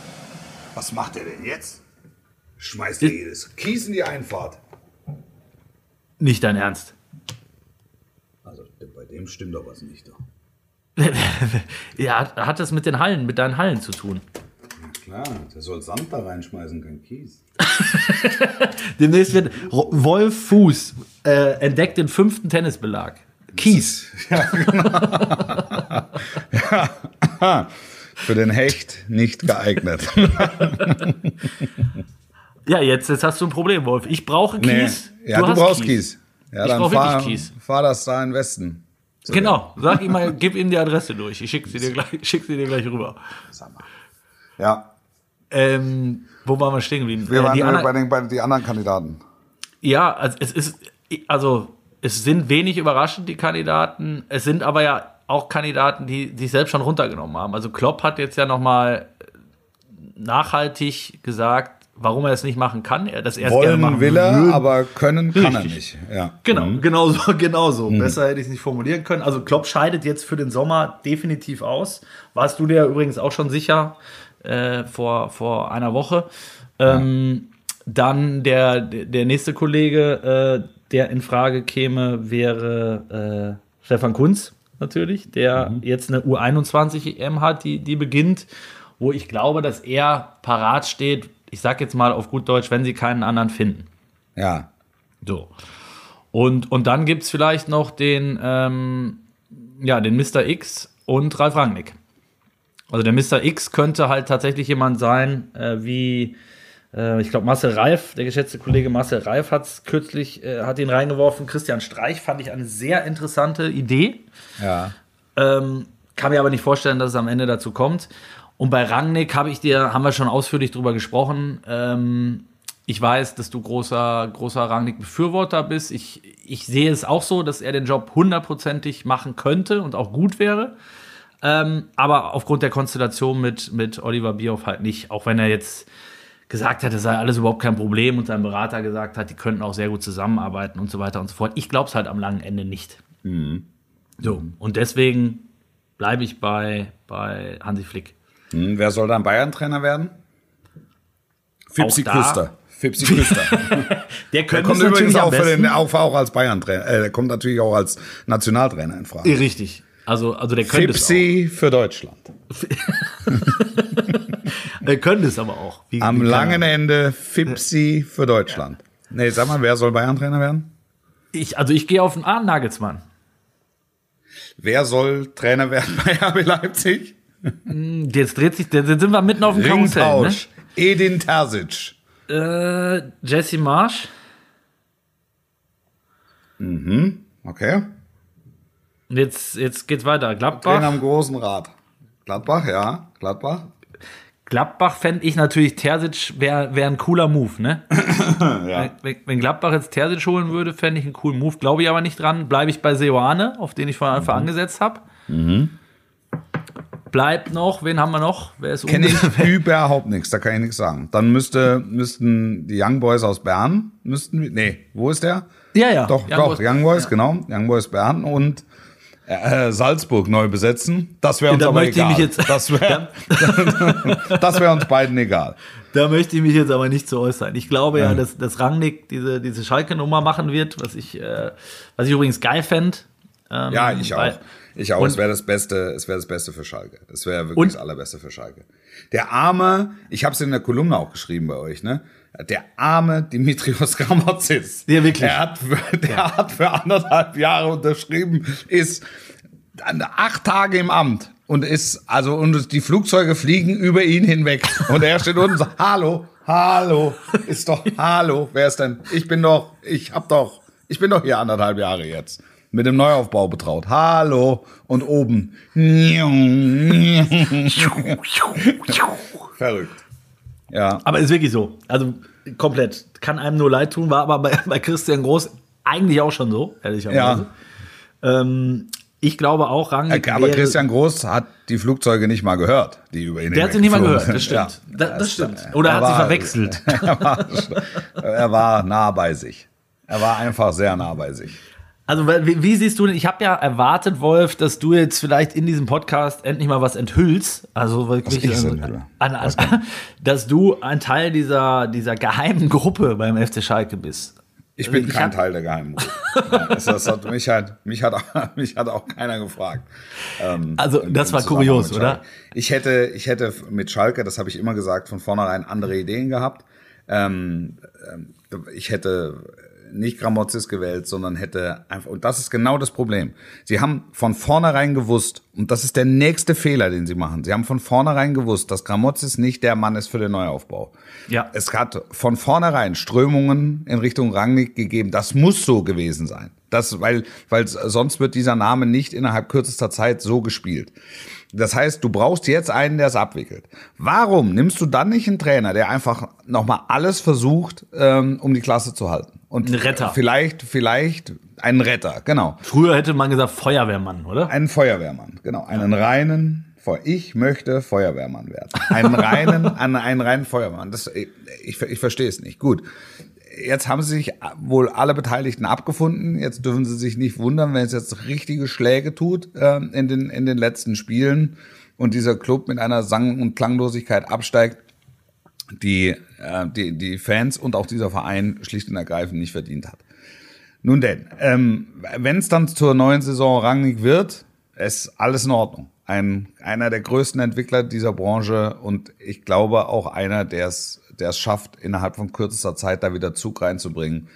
Was macht er denn jetzt? Schmeißt er jedes Kies in die Einfahrt. nicht dein Ernst. Also bei dem stimmt doch was nicht. Doch. Ja, hat das mit den Hallen, mit deinen Hallen zu tun? Klar, der soll Sand da reinschmeißen, kein Kies. Demnächst wird Wolf Fuß äh, entdeckt den fünften Tennisbelag. Kies. Für den Hecht nicht geeignet. Ja, jetzt, jetzt hast du ein Problem, Wolf. Ich brauche Kies. Ja, du, hast brauchst Kies. Ja, Ich dann fahr, Kies. fahr das da in Westen. Genau. Sag ihm mal, gib ihm die Adresse durch. Ich schicke sie dir gleich, schick sie dir gleich rüber. Sag mal. Ja, Ähm, wo waren wir stehen geblieben? wir Äh, waren die äh, anderen- bei, den, bei den anderen Kandidaten. Ja, also es ist, also es sind wenig überraschend, die Kandidaten. Es sind aber ja auch Kandidaten, die sich selbst schon runtergenommen haben. Also Klopp hat jetzt ja nochmal nachhaltig gesagt, warum er es nicht machen kann. Er, dass er es gerne Wollen machen will er, würde. aber können kann er Richtig. nicht. Ja. Genau, genau so, genau so. Besser hätte ich es nicht formulieren können. Also Klopp scheidet jetzt für den Sommer definitiv aus. Warst du dir übrigens auch schon sicher äh, vor, vor einer Woche. Ähm, Dann der, der nächste Kollege, äh, der in Frage käme, wäre äh, Stefan Kunz natürlich, der mhm. jetzt eine U21 EM hat, die, die beginnt, wo ich glaube, dass er parat steht, ich sag jetzt mal auf gut Deutsch, wenn sie keinen anderen finden. Ja. So. Und, und dann gibt es vielleicht noch den, ähm, ja, den Mr. X und Ralf Rangnick. Also der Mr. X könnte halt tatsächlich jemand sein, äh, wie äh, ich glaube Marcel Reif, der geschätzte Kollege Marcel Reif hat es kürzlich, äh, hat ihn reingeworfen. Christian Streich fand ich eine sehr interessante Idee. Ja. Ähm, kann mir aber nicht vorstellen, dass es am Ende dazu kommt. Und bei Rangnick habe ich dir, haben wir schon ausführlich drüber gesprochen. Ähm, ich weiß, dass du großer, großer Rangnick-Befürworter bist. Ich, ich sehe es auch so, dass er den Job hundertprozentig machen könnte und auch gut wäre. Ähm, aber aufgrund der Konstellation mit, mit Oliver Bierhoff halt nicht. Auch wenn er jetzt gesagt hat, es sei alles überhaupt kein Problem und sein Berater gesagt hat, die könnten auch sehr gut zusammenarbeiten und so weiter und so fort. Ich glaube es halt am langen Ende nicht. Mhm. So, und deswegen bleibe ich bei, bei Hansi Flick. Hm, wer soll dann Bayern-Trainer werden? Fipsi Küster. Fipsi Küster. der könnte kommt übrigens auch, für den, auch, auch als Bayern-Trainer. Äh, der kommt natürlich auch als Nationaltrainer in Frage. Richtig. Also, also der könnte Fipsi für Deutschland. der könnte es aber auch. Wie, Am wie langen Ende Fipsi für Deutschland. Ja. Nee, sag mal, wer soll Bayern-Trainer werden? Ich, also ich gehe auf den A, Nagelsmann. Wer soll Trainer werden bei RB Leipzig? Hm, jetzt dreht sich, jetzt sind wir mitten auf dem Karussell. Ne? Edin Terzic. Äh, Jesse Marsch. Mhm, okay. Jetzt, jetzt geht's weiter. Gladbach. Trainer am großen Rad. Gladbach, ja. Gladbach. Gladbach fände ich natürlich, Terzic wäre wär ein cooler Move, ne? ja. wenn, wenn, Gladbach jetzt Terzic holen würde, fände ich einen coolen Move. Glaube ich aber nicht dran. Bleibe ich bei Seoane, auf den ich von Anfang mhm. angesetzt habe. Mhm. Bleibt noch, wen haben wir noch? Wer ist Kenne ich überhaupt nichts, da kann ich nichts sagen. Dann müsste, müssten die Young Boys aus Bern, müssten, nee, wo ist der? Ja, ja. Doch, Young doch, Boys, Young Boys, ja. genau. Young Boys Bern und äh, Salzburg neu besetzen. Das wäre uns ja, aber egal. Jetzt, das wäre wär uns beiden egal. Da möchte ich mich jetzt aber nicht zu äußern. Ich glaube ja, ja dass, dass Rangnick diese, diese Schalke-Nummer machen wird, was ich, äh, was ich übrigens geil fände. Ähm, ja, ich auch. Ich auch. es wäre das Beste, es wäre das Beste für Schalke. Es wäre wirklich das Allerbeste für Schalke. Der arme, ich habe es in der Kolumne auch geschrieben bei euch, ne? Der arme Dimitrios Gramotzis. Ja, wirklich. Der hat, für, der ja. hat für anderthalb Jahre unterschrieben, ist acht Tage im Amt und ist, also, und die Flugzeuge fliegen über ihn hinweg. Und er steht unten und sagt, hallo, hallo, ist doch, hallo, wer ist denn? Ich bin doch, ich hab doch, ich bin doch hier anderthalb Jahre jetzt mit dem Neuaufbau betraut. Hallo und oben. Verrückt. Ja. Aber ist wirklich so. Also komplett. Kann einem nur leid tun, war aber bei, bei Christian Groß eigentlich auch schon so, ehrlicherweise. Ja. Ähm, ich glaube auch, Rangnick Aber Christian Groß hat die Flugzeuge nicht mal gehört, die über ihn Der hat sie nicht mal gehört, das stimmt. Ja. Das, das, stimmt. Oder er hat war, sie verwechselt. Er war, er war nah bei sich. Er war einfach sehr nah bei sich. Also, wie, wie, siehst du denn? Ich habe ja erwartet, Wolf, dass du jetzt vielleicht in diesem Podcast endlich mal was enthüllst. Also wirklich, was an, an, an, dass du ein Teil dieser, dieser geheimen Gruppe beim FC Schalke bist. Ich bin ich kein Teil der geheimen Gruppe. das, das hat, mich, hat, mich, hat, mich hat auch keiner gefragt. Ähm, also, das war kurios, oder? Ich hätte, ich hätte mit Schalke, das habe ich immer gesagt, von vornherein andere Ideen gehabt. Ähm, ähm ich hätte nicht Gramozis gewählt, sondern hätte einfach, und das ist genau das Problem. Sie haben von vornherein gewusst, und das ist der nächste Fehler, den sie machen. Sie haben von vornherein gewusst, dass Gramozis nicht der Mann ist für den Neuaufbau. Ja. Es hat von vornherein Strömungen in Richtung Rangnick gegeben. Das muss so gewesen sein. Das, weil, weil sonst wird dieser Name nicht innerhalb kürzester Zeit so gespielt. Das heißt, du brauchst jetzt einen, der es abwickelt. Warum nimmst du dann nicht einen Trainer, der einfach nochmal alles versucht, ähm, um die Klasse zu halten? Und ein Retter. Vielleicht, vielleicht einen Retter, genau. Früher hätte man gesagt Feuerwehrmann, oder? Einen Feuerwehrmann, genau. Einen ja. reinen, ich möchte Feuerwehrmann werden. Einen reinen, einen reinen Feuerwehrmann. Das, ich, ich, ich verstehe es nicht. Gut jetzt haben sie sich wohl alle Beteiligten abgefunden. Jetzt dürfen sie sich nicht wundern, wenn es jetzt richtige Schläge tut äh, in, den, in den letzten Spielen und dieser Club mit einer Sang- und Klanglosigkeit absteigt. Die, äh, die die Fans und auch dieser Verein schlicht und ergreifend nicht verdient hat. Nun denn, ähm, wenn es dann zur neuen Saison rangig wird, ist alles in Ordnung. Ein, einer der größten Entwickler dieser Branche und ich glaube auch einer, der es der es schafft, innerhalb von kürzester Zeit da wieder Zug reinzubringen.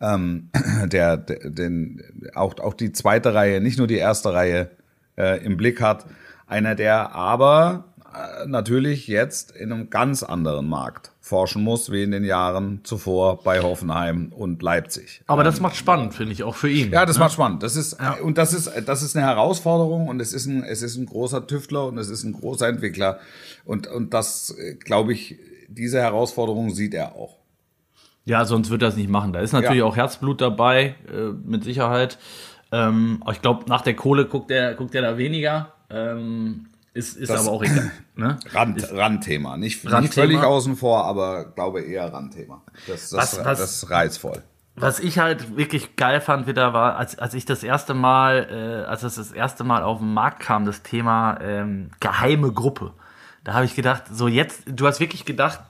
Ähm, der, der den, auch, auch die zweite Reihe, nicht nur die erste Reihe äh, im Blick hat. Einer, der aber natürlich jetzt in einem ganz anderen Markt forschen muss, wie in den Jahren zuvor bei Hoffenheim und Leipzig. Aber das macht spannend, finde ich, auch für ihn. Ja, das macht spannend. Das ist, und das ist, das ist eine Herausforderung und es ist ein, es ist ein großer Tüftler und es ist ein großer Entwickler. Und, und das, äh, glaube ich, diese Herausforderung sieht er auch. Ja, sonst wird er es nicht machen. Da ist natürlich Ja. auch Herzblut dabei, äh, mit Sicherheit. Ähm, ich glaube, nach der Kohle guckt er, guckt er da weniger. Ähm, ist ist Das- aber auch egal. Ne? Rand, Randthema. Nicht, nicht Randthema. völlig außen vor, aber glaube eher Randthema. Das, das, Was- was- das ist reizvoll. Was ich halt wirklich geil fand wieder war, als, als ich das erste Mal, äh, als es das erste Mal auf den Markt kam, das Thema ähm, geheime Gruppe. Da habe ich gedacht, so jetzt, du hast wirklich gedacht,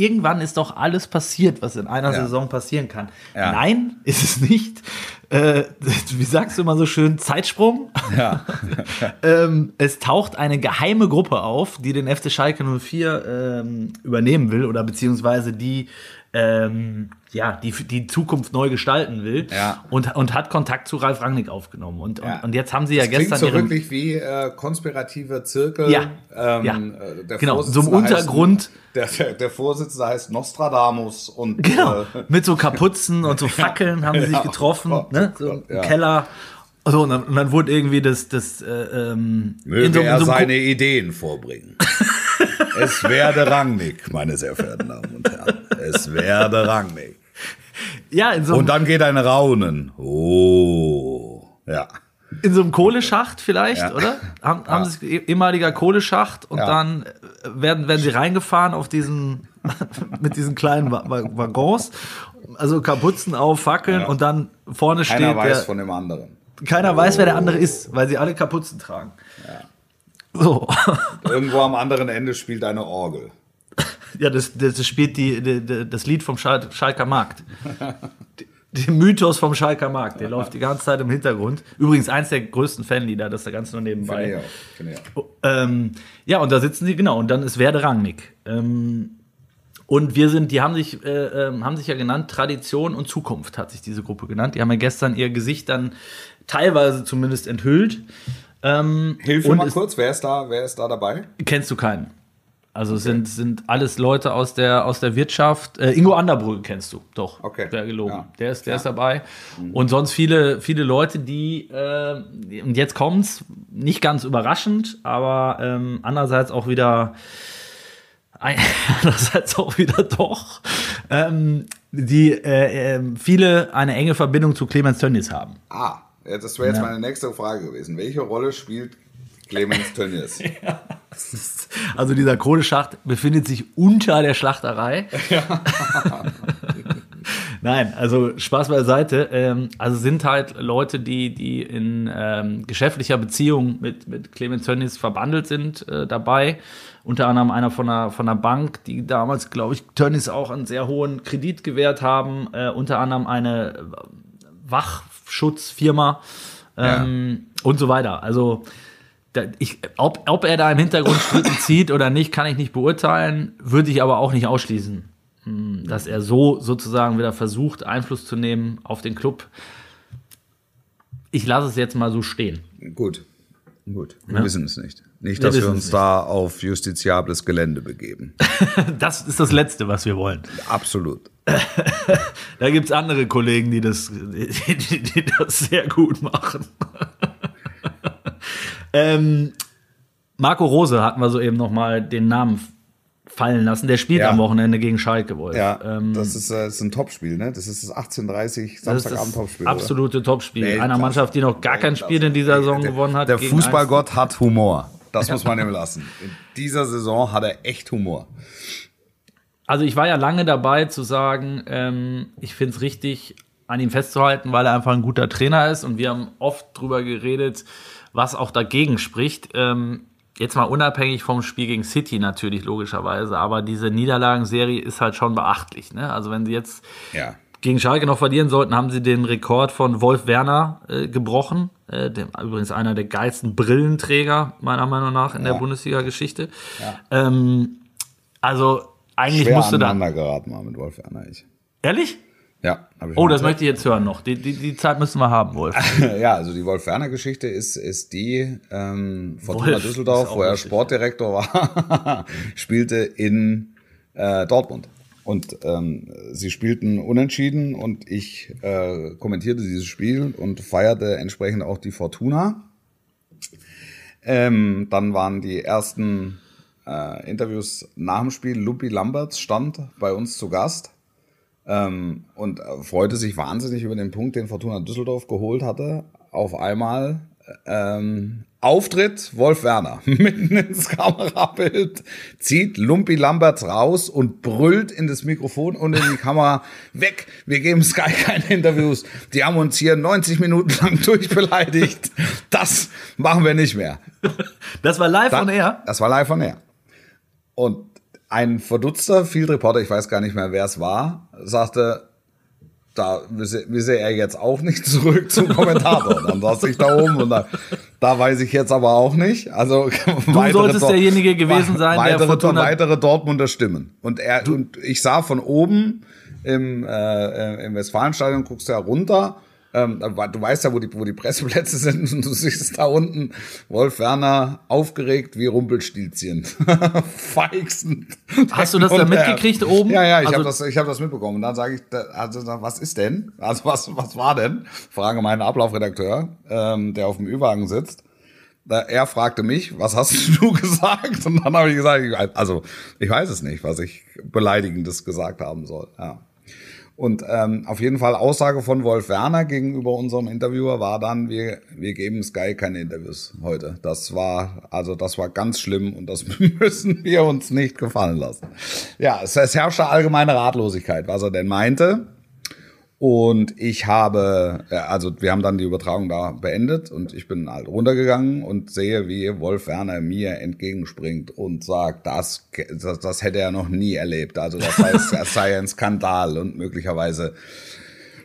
irgendwann ist doch alles passiert, was in einer Ja. Saison passieren kann. Ja. Nein, ist es nicht. Äh, wie sagst du immer so schön, Zeitsprung? Ja. ähm, es taucht eine geheime Gruppe auf, die den FC Schalke 04 ähm, übernehmen will oder beziehungsweise die ähm, ja, die die Zukunft neu gestalten will Ja. und, und hat Kontakt zu Ralf Rangnick aufgenommen. Und, Ja. und, und jetzt haben sie ja Das klingt gestern so ihren, wirklich wie äh, konspirative Zirkel. Ja. Ähm, Ja. äh, der Genau, so im Untergrund. Heißt, der, der, Vorsitzende heißt Nostradamus und Genau, äh, mit so Kapuzen und so Fackeln haben sie sich getroffen, Oh, ne? oh so Gott, im. Keller. So, und dann, und dann wurde irgendwie das, das äh, ähm, möge so- er so einem seine Ideen vorbringen. es werde Rangnick, meine sehr verehrten Damen und Herren. Es werde Rangnick. Ja, in so, Und dann geht ein Raunen. Oh. Ja. in so einem Kohleschacht vielleicht, Ja. oder? Haben, haben sie eh- ehemaliger Kohleschacht und Ja. dann äh, werden, werden sie reingefahren auf diesen, mit diesen kleinen Wa- Wa- Waggons, also Kapuzen auf, Fackeln Ja. und dann vorne Keiner steht weiß der, von dem anderen. keiner weiß, wer der andere ist, weil sie alle Kapuzen tragen. So. Irgendwo am anderen Ende spielt eine Orgel. Ja, das, das, spielt die, die, das Lied vom Schal Schalker Markt. Der Mythos vom Schalker Markt, der läuft die ganze Zeit im Hintergrund. Übrigens eins der größten Fanlieder, das da ganz nur Finde ich nebenbei. Finde ich auch. Oh, Ähm, ja, und da sitzen sie, genau, und dann ist Werde Rangnick. Ähm, und wir sind, die haben sich, äh, ähm, haben sich ja genannt, Tradition und Zukunft hat sich diese Gruppe genannt. Die haben ja gestern ihr Gesicht dann teilweise zumindest enthüllt. Ähm, Hilf mir mal es- kurz, wer ist da, wer ist da dabei? Kennst du keinen? Also es sind, sind alles Leute aus der, aus der Wirtschaft. Äh, Ingo Anderbrügge kennst du, doch. Okay. Wäre gelogen. Ja. Der ist, der ist dabei. Und sonst viele, viele Leute, die, äh, und jetzt kommt's, nicht ganz überraschend, aber ähm, andererseits auch wieder, ein- andererseits auch wieder doch, ähm, die äh, ähm, viele eine enge Verbindung zu Clemens Tönnies haben. Ah, ja, das wäre jetzt Ja. meine nächste Frage gewesen. Welche Rolle spielt Clemens Tönnies? Also dieser Kohleschacht befindet sich unter der Schlachterei. Nein, also Spaß beiseite. Ähm, also sind halt Leute, die, die in ähm, geschäftlicher Beziehung mit, mit Clemens Tönnies verbandelt sind, äh, dabei. Unter anderem einer von einer, von einer Bank, die damals, glaube ich, Tönnies auch einen sehr hohen Kredit gewährt haben. Äh, unter anderem eine äh, Wachschutzfirma ähm, und so weiter. Also da, ich, ob, ob er da im Hintergrund Strippen zieht oder nicht, kann ich nicht beurteilen, würde ich aber auch nicht ausschließen, hm, dass er so sozusagen wieder versucht, Einfluss zu nehmen auf den Club. Ich lasse es jetzt mal so stehen. Gut. Gut. Wir wissen es nicht. Nicht, Wir dass wir, wissen uns es da auf justiziables Gelände begeben. Das ist das Letzte, was wir wollen. Absolut. Da gibt es andere Kollegen, die das, die, die, die das sehr gut machen. ähm, Marco Rose hatten wir soeben noch mal den Namen fallen lassen. Der spielt Ja. am Wochenende gegen Schalke, Wolf. Ja, Ähm, das, ist, äh, das ist ein Topspiel, ne? Das ist das 18:30 Das ist Samstagabend-Topspiel. das oder? absolute Topspiel. Einer Mannschaft, die noch gar kein Spiel in dieser Saison gewonnen hat. Der Fußballgott hat Humor. Das muss man ihm lassen. In dieser Saison hat er echt Humor. Also ich war ja lange dabei zu sagen, ähm, ich finde es richtig, an ihm festzuhalten, weil er einfach ein guter Trainer ist. Und wir haben oft drüber geredet, was auch dagegen spricht. Ähm, jetzt mal unabhängig vom Spiel gegen City natürlich, logischerweise, aber diese Niederlagenserie ist halt schon beachtlich. Ne? Also wenn sie jetzt Ja. Gegen Schalke noch verlieren sollten, haben sie den Rekord von Wolf Werner äh, gebrochen. Äh, dem, übrigens einer der geilsten Brillenträger, meiner Meinung nach, in der Ja. Bundesliga-Geschichte. Ähm, also eigentlich Schwer musste da. geraten mal mit Wolf Werner. Ich. Ehrlich? Ja, Oh, das möchte ich jetzt hören noch. Die, die, die Zeit müssen wir haben, Wolf. Ja, also die Wolf-Werner-Geschichte ist, ist die ähm, Fortuna Wolf, Düsseldorf, wo er lustig, Sportdirektor war, spielte in äh, Dortmund. Und ähm, sie spielten unentschieden und ich äh, kommentierte dieses Spiel und feierte entsprechend auch die Fortuna. Ähm, dann waren die ersten äh, Interviews nach dem Spiel. Lupi Lamberts stand bei uns zu Gast ähm, und äh, freute sich wahnsinnig über den Punkt, den Fortuna Düsseldorf geholt hatte. Auf einmal ähm, Auftritt Wolf Werner mitten ins Kamerabild, zieht Lumpi Lamberts raus und brüllt in das Mikrofon und in die Kamera weg. Wir geben Sky keine Interviews. Die haben uns hier 90 Minuten lang durchbeleidigt. Das machen wir nicht mehr. Das war live Da- on air. Das war live von air. Und ein verdutzter Field Reporter, ich weiß gar nicht mehr, wer es war, sagte, da wisse, wisse er jetzt auch nicht zurück zum Kommentator. Dann saß ich da oben und da, da weiß ich jetzt aber auch nicht. Also du solltest derjenige gewesen sein, der weitere, Fortuna- weitere Dortmunder Stimmen. Und er und ich sah von oben im, äh, im Westfalenstadion, guckst du ja runter. Ähm, du weißt ja, wo die, wo die Presseplätze sind und du siehst da unten Wolf Werner aufgeregt wie Rumpelstilzchen. Feixend. Hast du das da äh, mitgekriegt oben? Ja, ja, ich Also- habe das, ich hab das mitbekommen. Und dann sage ich, also was ist denn? Also was, was war denn? Frage meinen Ablaufredakteur, ähm, der auf dem Ü-Wagen sitzt. Er fragte mich, was hast du gesagt? Und dann habe ich gesagt, also ich weiß es nicht, was ich beleidigendes gesagt haben soll. Ja. Und ähm, auf jeden Fall Aussage von Wolf Werner gegenüber unserem Interviewer war dann, wir, wir geben Sky keine Interviews heute. Das war, also das war ganz schlimm und das müssen wir uns nicht gefallen lassen. Ja, es, es herrschte allgemeine Ratlosigkeit, was er denn meinte. Und ich habe, ja, also wir haben dann die Übertragung da beendet und ich bin halt runtergegangen und sehe, wie Wolf Werner mir entgegenspringt und sagt, das, das, das hätte er noch nie erlebt. Also das heißt, es sei ein Skandal und möglicherweise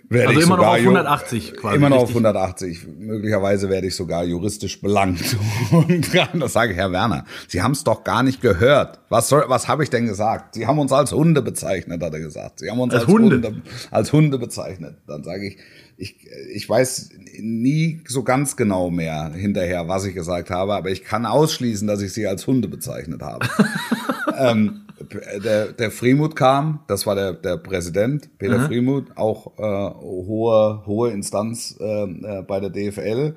werde Also ich immer noch auf ju- 180 quasi, Immer noch auf richtig? 180. Möglicherweise werde ich sogar juristisch belangt. Und das sage ich, Herr Werner, Sie haben es doch gar nicht gehört. Was soll, was habe ich denn gesagt? Sie haben uns als Hunde bezeichnet, hat er gesagt. Sie haben uns Als als, Hunde? Hunde. als Hunde bezeichnet. Dann sage ich, ich, ich weiß nie so ganz genau mehr hinterher, was ich gesagt habe, aber ich kann ausschließen, dass ich sie als Hunde bezeichnet habe. ähm, der, der Freemut kam, das war der, der Präsident, Peter Freemut, auch äh, hohe, hohe Instanz äh, äh, bei der DFL.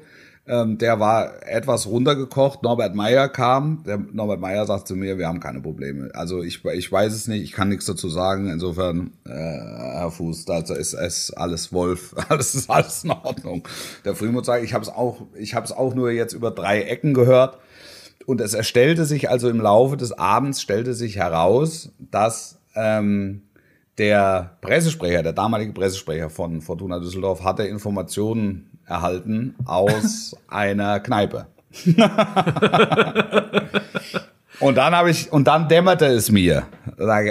Ähm, der war etwas runtergekocht. Norbert Meyer kam. Der Norbert Meyer sagt zu mir, wir haben keine Probleme. Also ich, ich weiß es nicht, ich kann nichts dazu sagen. Insofern, äh, Herr Fuß, da ist es alles Wolf, alles ist alles in Ordnung. Der Freemut sagt, ich habe es auch, ich habe es auch nur jetzt über drei Ecken gehört. Und es erstellte sich also im Laufe des Abends stellte sich heraus, dass ähm, der Pressesprecher, der damalige Pressesprecher von Fortuna Düsseldorf, hatte Informationen erhalten aus einer Kneipe. und dann habe ich und dann dämmerte es mir.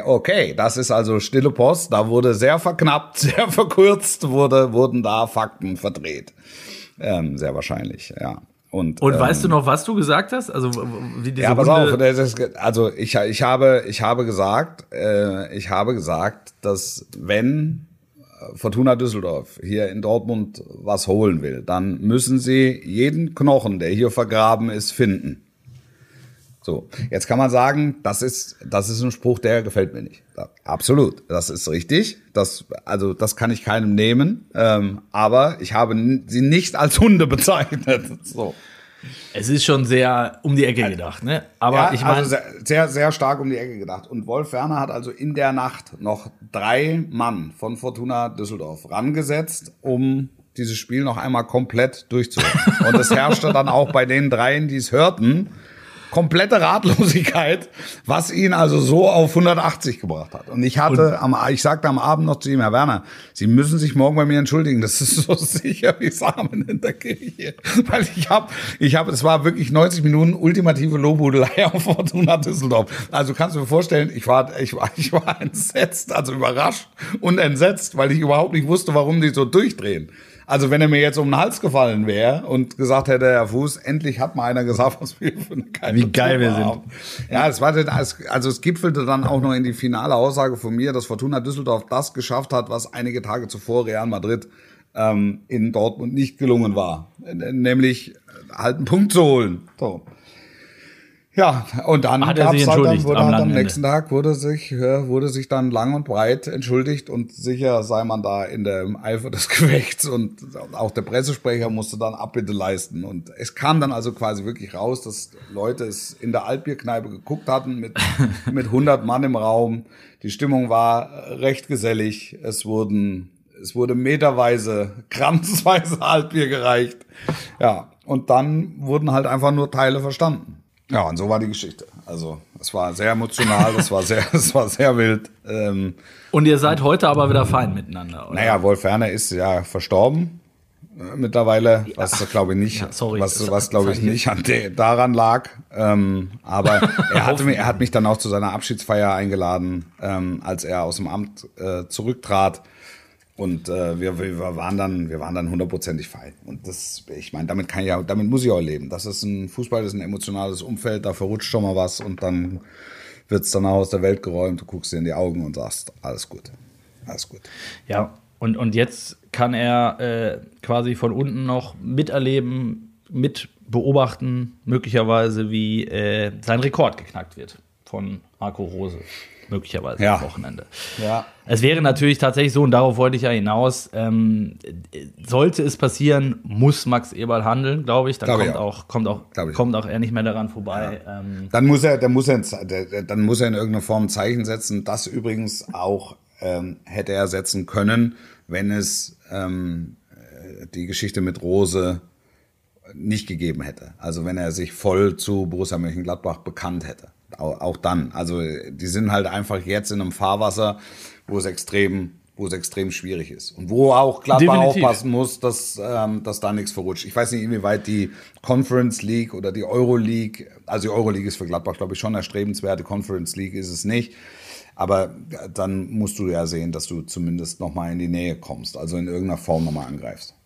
Okay, das ist also stille Post. Da wurde sehr verknappt, sehr verkürzt, wurde wurden da Fakten verdreht. Ähm, sehr wahrscheinlich, ja. Und, Und ähm, weißt du noch, was du gesagt hast? Also wie diese ja, pass Hunde- auf, ist, also ich, ich habe, ich habe gesagt, äh, ich habe gesagt, dass wenn Fortuna Düsseldorf hier in Dortmund was holen will, dann müssen sie jeden Knochen, der hier vergraben ist, finden. So, jetzt kann man sagen, das ist, das ist ein Spruch, der gefällt mir nicht. Absolut, das ist richtig. Das, also das kann ich keinem nehmen. Ähm, aber ich habe sie nicht als Hunde bezeichnet. So. Es ist schon sehr um die Ecke gedacht, ne? Aber ja, ich meine, also sehr, sehr, sehr stark um die Ecke gedacht. Und Wolf Werner hat also in der Nacht noch drei Mann von Fortuna Düsseldorf rangesetzt, um dieses Spiel noch einmal komplett durchzuführen. Und es herrschte dann auch bei den dreien, die es hörten, komplette Ratlosigkeit, was ihn also so auf 180 gebracht hat. Und ich hatte, am, ich sagte am Abend noch zu ihm, Herr Werner, Sie müssen sich morgen bei mir entschuldigen. Das ist so sicher wie Samen in der Kirche. Weil ich habe, ich habe, es war wirklich 90 Minuten ultimative Lobhudelei auf Fortuna Düsseldorf. Also kannst du mir vorstellen, ich war, ich war, ich war entsetzt, also überrascht und entsetzt, weil ich überhaupt nicht wusste, warum die so durchdrehen. Also wenn er mir jetzt um den Hals gefallen wäre und gesagt hätte, Herr Fuß, endlich hat mal einer gesagt, was wir für eine geile Wie geil wir haben. Ja, es war also es gipfelte dann auch noch in die finale Aussage von mir, dass Fortuna Düsseldorf das geschafft hat, was einige Tage zuvor Real Madrid ähm, in Dortmund nicht gelungen war, nämlich halt einen Punkt zu holen. So. Ja, und dann Hat er gab's sich halt dann, entschuldigt wurde am halt am Ende? nächsten Tag wurde sich, wurde sich dann lang und breit entschuldigt und sicher sei man da in der Eifer des Gefechts und auch der Pressesprecher musste dann Abbitte leisten und es kam dann also quasi wirklich raus, dass Leute es in der Altbierkneipe geguckt hatten mit, mit 100 Mann im Raum. Die Stimmung war recht gesellig. Es wurden, es wurde meterweise, kranzweise Altbier gereicht. Ja. Und dann wurden halt einfach nur Teile verstanden. Ja, und so war die Geschichte. Also, es war sehr emotional, es war sehr, es war sehr wild. Ähm, Und ihr seid heute aber wieder fein miteinander, oder? naja, Wolf Werner ist ja verstorben äh, mittlerweile, was glaube ich nicht, Ja, sorry, was, was glaube ich nicht an de, daran lag. Ähm, aber er, hatte mich, er hat mich dann auch zu seiner Abschiedsfeier eingeladen, ähm, als er aus dem Amt äh, zurücktrat. Und äh, wir, wir waren dann, wir waren dann hundertprozentig fein. Und das, ich meine, damit kann ich ja, damit muss ich auch leben. Das ist ein Fußball, das ist ein emotionales Umfeld, da verrutscht schon mal was und dann wird's dann auch aus der Welt geräumt. Du guckst dir in die Augen und sagst, alles gut, alles gut. Ja, und, und jetzt kann er äh, quasi von unten noch miterleben, mit beobachten, möglicherweise, wie äh, sein Rekord geknackt wird von Marco Rose. Möglicherweise Ja. am Wochenende. Ja. Es wäre natürlich tatsächlich so, und darauf wollte ich ja hinaus, ähm, sollte es passieren, muss Max Eberl handeln, glaube ich. Dann Glaube ich kommt, auch. auch, kommt, auch, ich kommt auch er nicht mehr daran vorbei. Ähm, Dann muss er, dann muss er, dann muss er in irgendeiner Form ein Zeichen setzen. Das übrigens auch ähm, hätte er setzen können, wenn es ähm, äh, die Geschichte mit Rose nicht gegeben hätte. Also wenn er sich voll zu Borussia Mönchengladbach bekannt hätte. Auch, auch dann. Also die sind halt einfach jetzt in einem Fahrwasser, wo es extrem, wo es extrem schwierig ist. Und wo auch Gladbach aufpassen muss, dass, ähm, dass da nichts verrutscht. Ich weiß nicht, inwieweit die Conference League oder die Euro League, also die Euro League ist für Gladbach, glaube ich, schon erstrebenswert, die Conference League ist es nicht. Aber dann musst du ja sehen, dass du zumindest nochmal in die Nähe kommst, also in irgendeiner Form nochmal angreifst.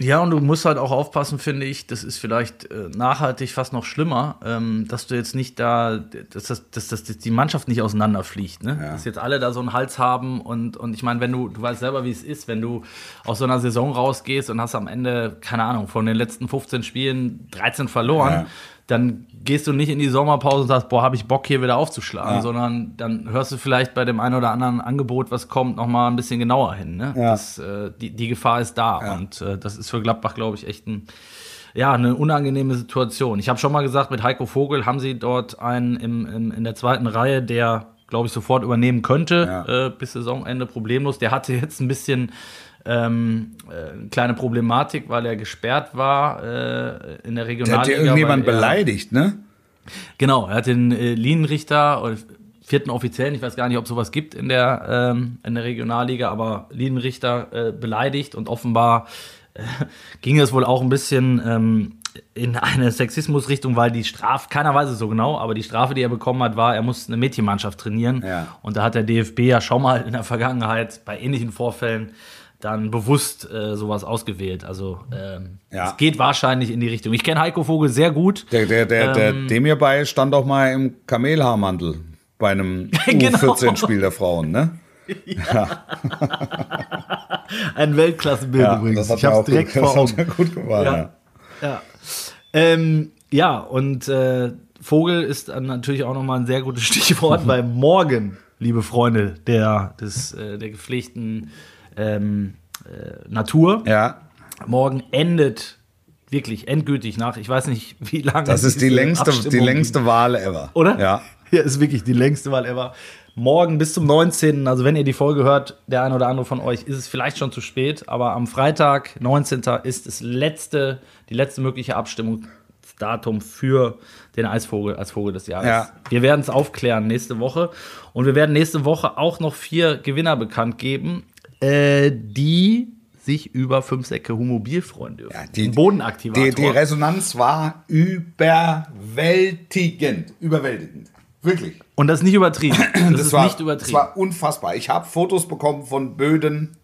Ja, und du musst halt auch aufpassen, finde ich, das ist vielleicht äh, nachhaltig fast noch schlimmer, ähm, dass du jetzt nicht da, dass, das, dass, dass die Mannschaft nicht auseinanderfliegt, ne? Ja. Dass jetzt alle da so einen Hals haben und, und ich meine, wenn du, du weißt selber, wie es ist, wenn du aus so einer Saison rausgehst und hast am Ende, keine Ahnung, von den letzten 15 Spielen 13 verloren, Ja. Dann gehst du nicht in die Sommerpause und sagst, boah, habe ich Bock hier wieder aufzuschlagen, Ja. sondern dann hörst du vielleicht bei dem einen oder anderen Angebot, was kommt, noch mal ein bisschen genauer hin. Ne? Ja. Das, äh, die, die Gefahr ist da Ja. und äh, das ist für Gladbach, glaube ich, echt ein, ja, eine unangenehme Situation. Ich habe schon mal gesagt, mit Heiko Vogel haben sie dort einen im, im, in der zweiten Reihe, der, glaube ich, sofort übernehmen könnte äh, bis Saisonende problemlos. Der hatte jetzt ein bisschen ähm, äh, eine kleine Problematik, weil er gesperrt war äh, in der Regionalliga. hat ja irgendjemand er- beleidigt, ne? Genau, er hat den äh, Linienrichter oder vierten Offiziellen, ich weiß gar nicht, ob sowas gibt in der, ähm, in der Regionalliga, aber Linienrichter äh, beleidigt und offenbar äh, ging es wohl auch ein bisschen ähm, in eine Sexismusrichtung, weil die Strafe, keiner weiß es so genau, aber die Strafe, die er bekommen hat, war, er muss eine Mädchenmannschaft trainieren. Ja. Und da hat der DFB ja schon mal in der Vergangenheit bei ähnlichen Vorfällen dann bewusst äh, sowas ausgewählt. Also ähm, Ja. es geht wahrscheinlich in die Richtung. Ich kenne Heiko Vogel sehr gut. Der, der, der, der, Ähm. dem hierbei stand auch mal im Kamelhaarmantel bei einem Genau. U14-Spiel der Frauen, ne? Ein Weltklassebild übrigens. das hat ich hab's auch direkt gut, vor das hat gut gefallen. Ja. Ja. Ja, ähm, ja und äh, Vogel ist dann natürlich auch nochmal ein sehr gutes Stichwort, weil morgen, liebe Freunde der, des, äh, der gepflegten ähm, äh, Natur, ja. morgen endet wirklich endgültig nach, ich weiß nicht, wie lange. Das ist die längste, die längste Wahl ever. oder? Ja. Ja, ist wirklich die längste Wahl ever. Morgen bis zum 19. Also wenn ihr die Folge hört, der ein oder andere von euch, ist es vielleicht schon zu spät. Aber am Freitag, 19. ist das letzte, die letzte mögliche Abstimmung. Datum für den Eisvogel als Vogel des Jahres. Ja. Wir werden es aufklären nächste Woche. Und wir werden nächste Woche auch noch vier Gewinner bekannt geben, äh, die sich über fünf Säcke Humobil freuen dürfen. Ja, die- Bodenaktivator. Die, die Resonanz war überwältigend. Überwältigend. Wirklich. Und das ist nicht übertrieben. Das, Das ist war, nicht das übertrieben. war unfassbar. Ich habe Fotos bekommen von Böden,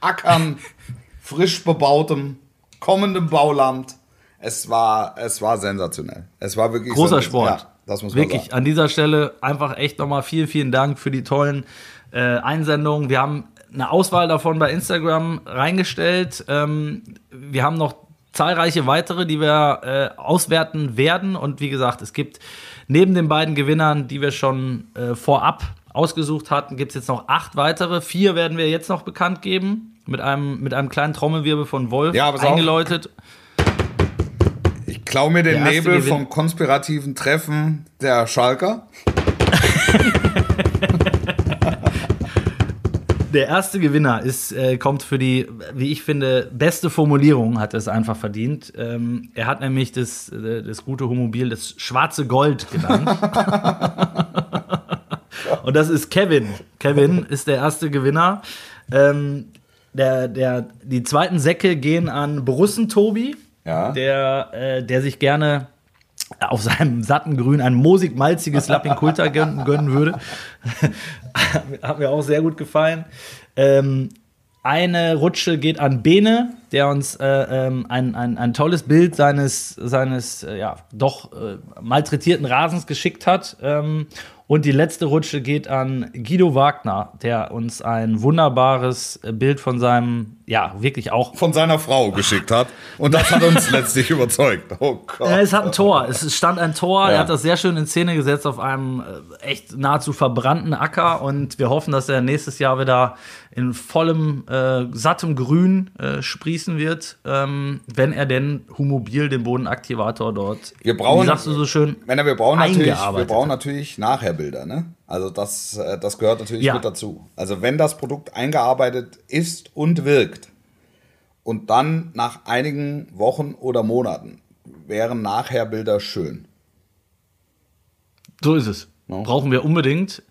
Ackern, frisch bebautem, kommendem Bauland. Es war, es war sensationell. Es war wirklich Großer. Sport. Ja, das muss man Wirklich, sagen. an dieser Stelle einfach echt nochmal vielen, vielen Dank für die tollen äh, Einsendungen. Wir haben eine Auswahl davon bei Instagram reingestellt. Ähm, wir haben noch zahlreiche weitere, die wir äh, auswerten werden. Und wie gesagt, es gibt neben den beiden Gewinnern, die wir schon äh, vorab ausgesucht hatten, gibt es jetzt noch acht weitere. Vier werden wir jetzt noch bekannt geben. Mit einem, mit einem kleinen Trommelwirbel von Wolf Ja, eingeläutet. Ich klau mir den Nebel Gewinn- vom konspirativen Treffen der Schalker. Der erste Gewinner ist, äh, kommt für die, wie ich finde, beste Formulierung, hat es einfach verdient. Ähm, er hat nämlich das, äh, das gute Homobil das schwarze Gold genannt. Und das ist Kevin. Kevin ist der erste Gewinner. Ähm, der, der, die zweiten Säcke gehen an Borussen Tobi, Ja. der, äh, der sich gerne auf seinem satten Grün ein moosig-malziges Lappinkulta gönnen, gönnen würde. Hat mir auch sehr gut gefallen. Ähm, eine Rutsche geht an Bene, der uns äh, ähm, ein, ein, ein tolles Bild seines, seines äh, ja, doch äh, malträtierten Rasens geschickt hat. Ähm, und die letzte Rutsche geht an Guido Wagner, der uns ein wunderbares Bild von seinem, ja, wirklich auch Von seiner Frau geschickt hat. Und das hat uns letztlich überzeugt. Oh Gott. Ja, es hat ein Tor. Es stand ein Tor. Ja. Er hat das sehr schön in Szene gesetzt auf einem äh, echt nahezu verbrannten Acker. Und wir hoffen, dass er nächstes Jahr wieder in vollem, äh, sattem Grün äh, sprießen wird, ähm, wenn er denn Humobil, den Bodenaktivator dort, Wir brauchen- wie sagst du so schön, Männer, wir brauchen natürlich, wir brauchen natürlich Nachherbilder, ne? Also das, äh, das gehört natürlich Ja. mit dazu. Also wenn das Produkt eingearbeitet ist und wirkt und dann nach einigen Wochen oder Monaten wären Nachherbilder schön. So ist es. No. Brauchen wir unbedingt.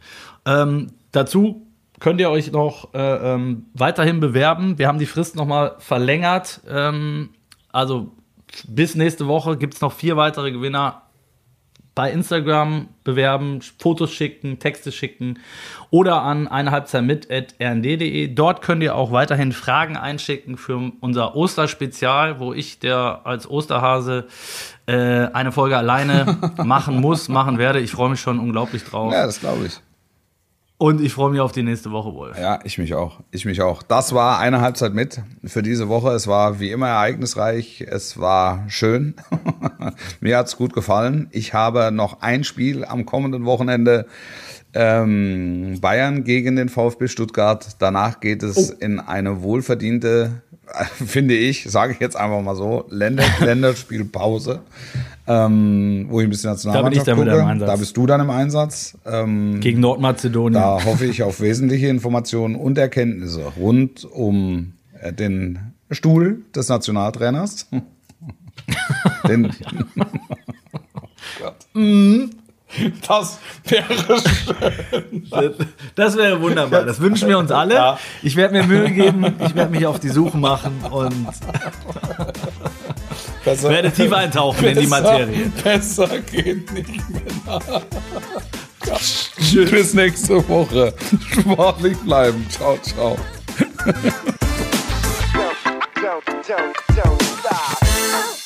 Ähm, dazu könnt ihr euch noch äh, ähm, weiterhin bewerben. Wir haben die Frist noch mal verlängert. Ähm, also bis nächste Woche gibt es noch vier weitere Gewinner. Bei Instagram bewerben, Fotos schicken, Texte schicken oder an eine Halbzeit mit rnd.de. Dort könnt ihr auch weiterhin Fragen einschicken für unser Osterspezial, wo ich, der als Osterhase äh, eine Folge alleine machen muss, machen werde. Ich freue mich schon unglaublich drauf. Ja, das glaube ich. Und ich freue mich auf die nächste Woche, Wolf. Ja, ich mich auch. Ich mich auch. Das war eine Halbzeit mit für diese Woche. Es war wie immer ereignisreich. Es war schön. Mir hat's gut gefallen. Ich habe noch ein Spiel am kommenden Wochenende. Ähm, Bayern gegen den VfB Stuttgart. Danach geht es in eine wohlverdiente, finde ich, sage ich jetzt einfach mal so, Länder Länderspielpause, ähm, wo ich ein bisschen Nationalmannschaft Da bin ich dann gucke. im Einsatz. Da bist du dann im Einsatz. Ähm, Gegen Nordmazedonien. da hoffe ich auf wesentliche Informationen und Erkenntnisse rund um äh, den Stuhl des Nationaltrainers. den, Das wäre schön. Das wäre wunderbar. Das wünschen wir uns alle. Ja. Ich werde mir Mühe geben. Ich werde mich auf die Suche machen und Besser, werde tief eintauchen in die Materie. Besser geht nicht mehr. Tschüss. Bis nächste Woche. Sportlich bleiben. Ciao, ciao. don't, don't, don't.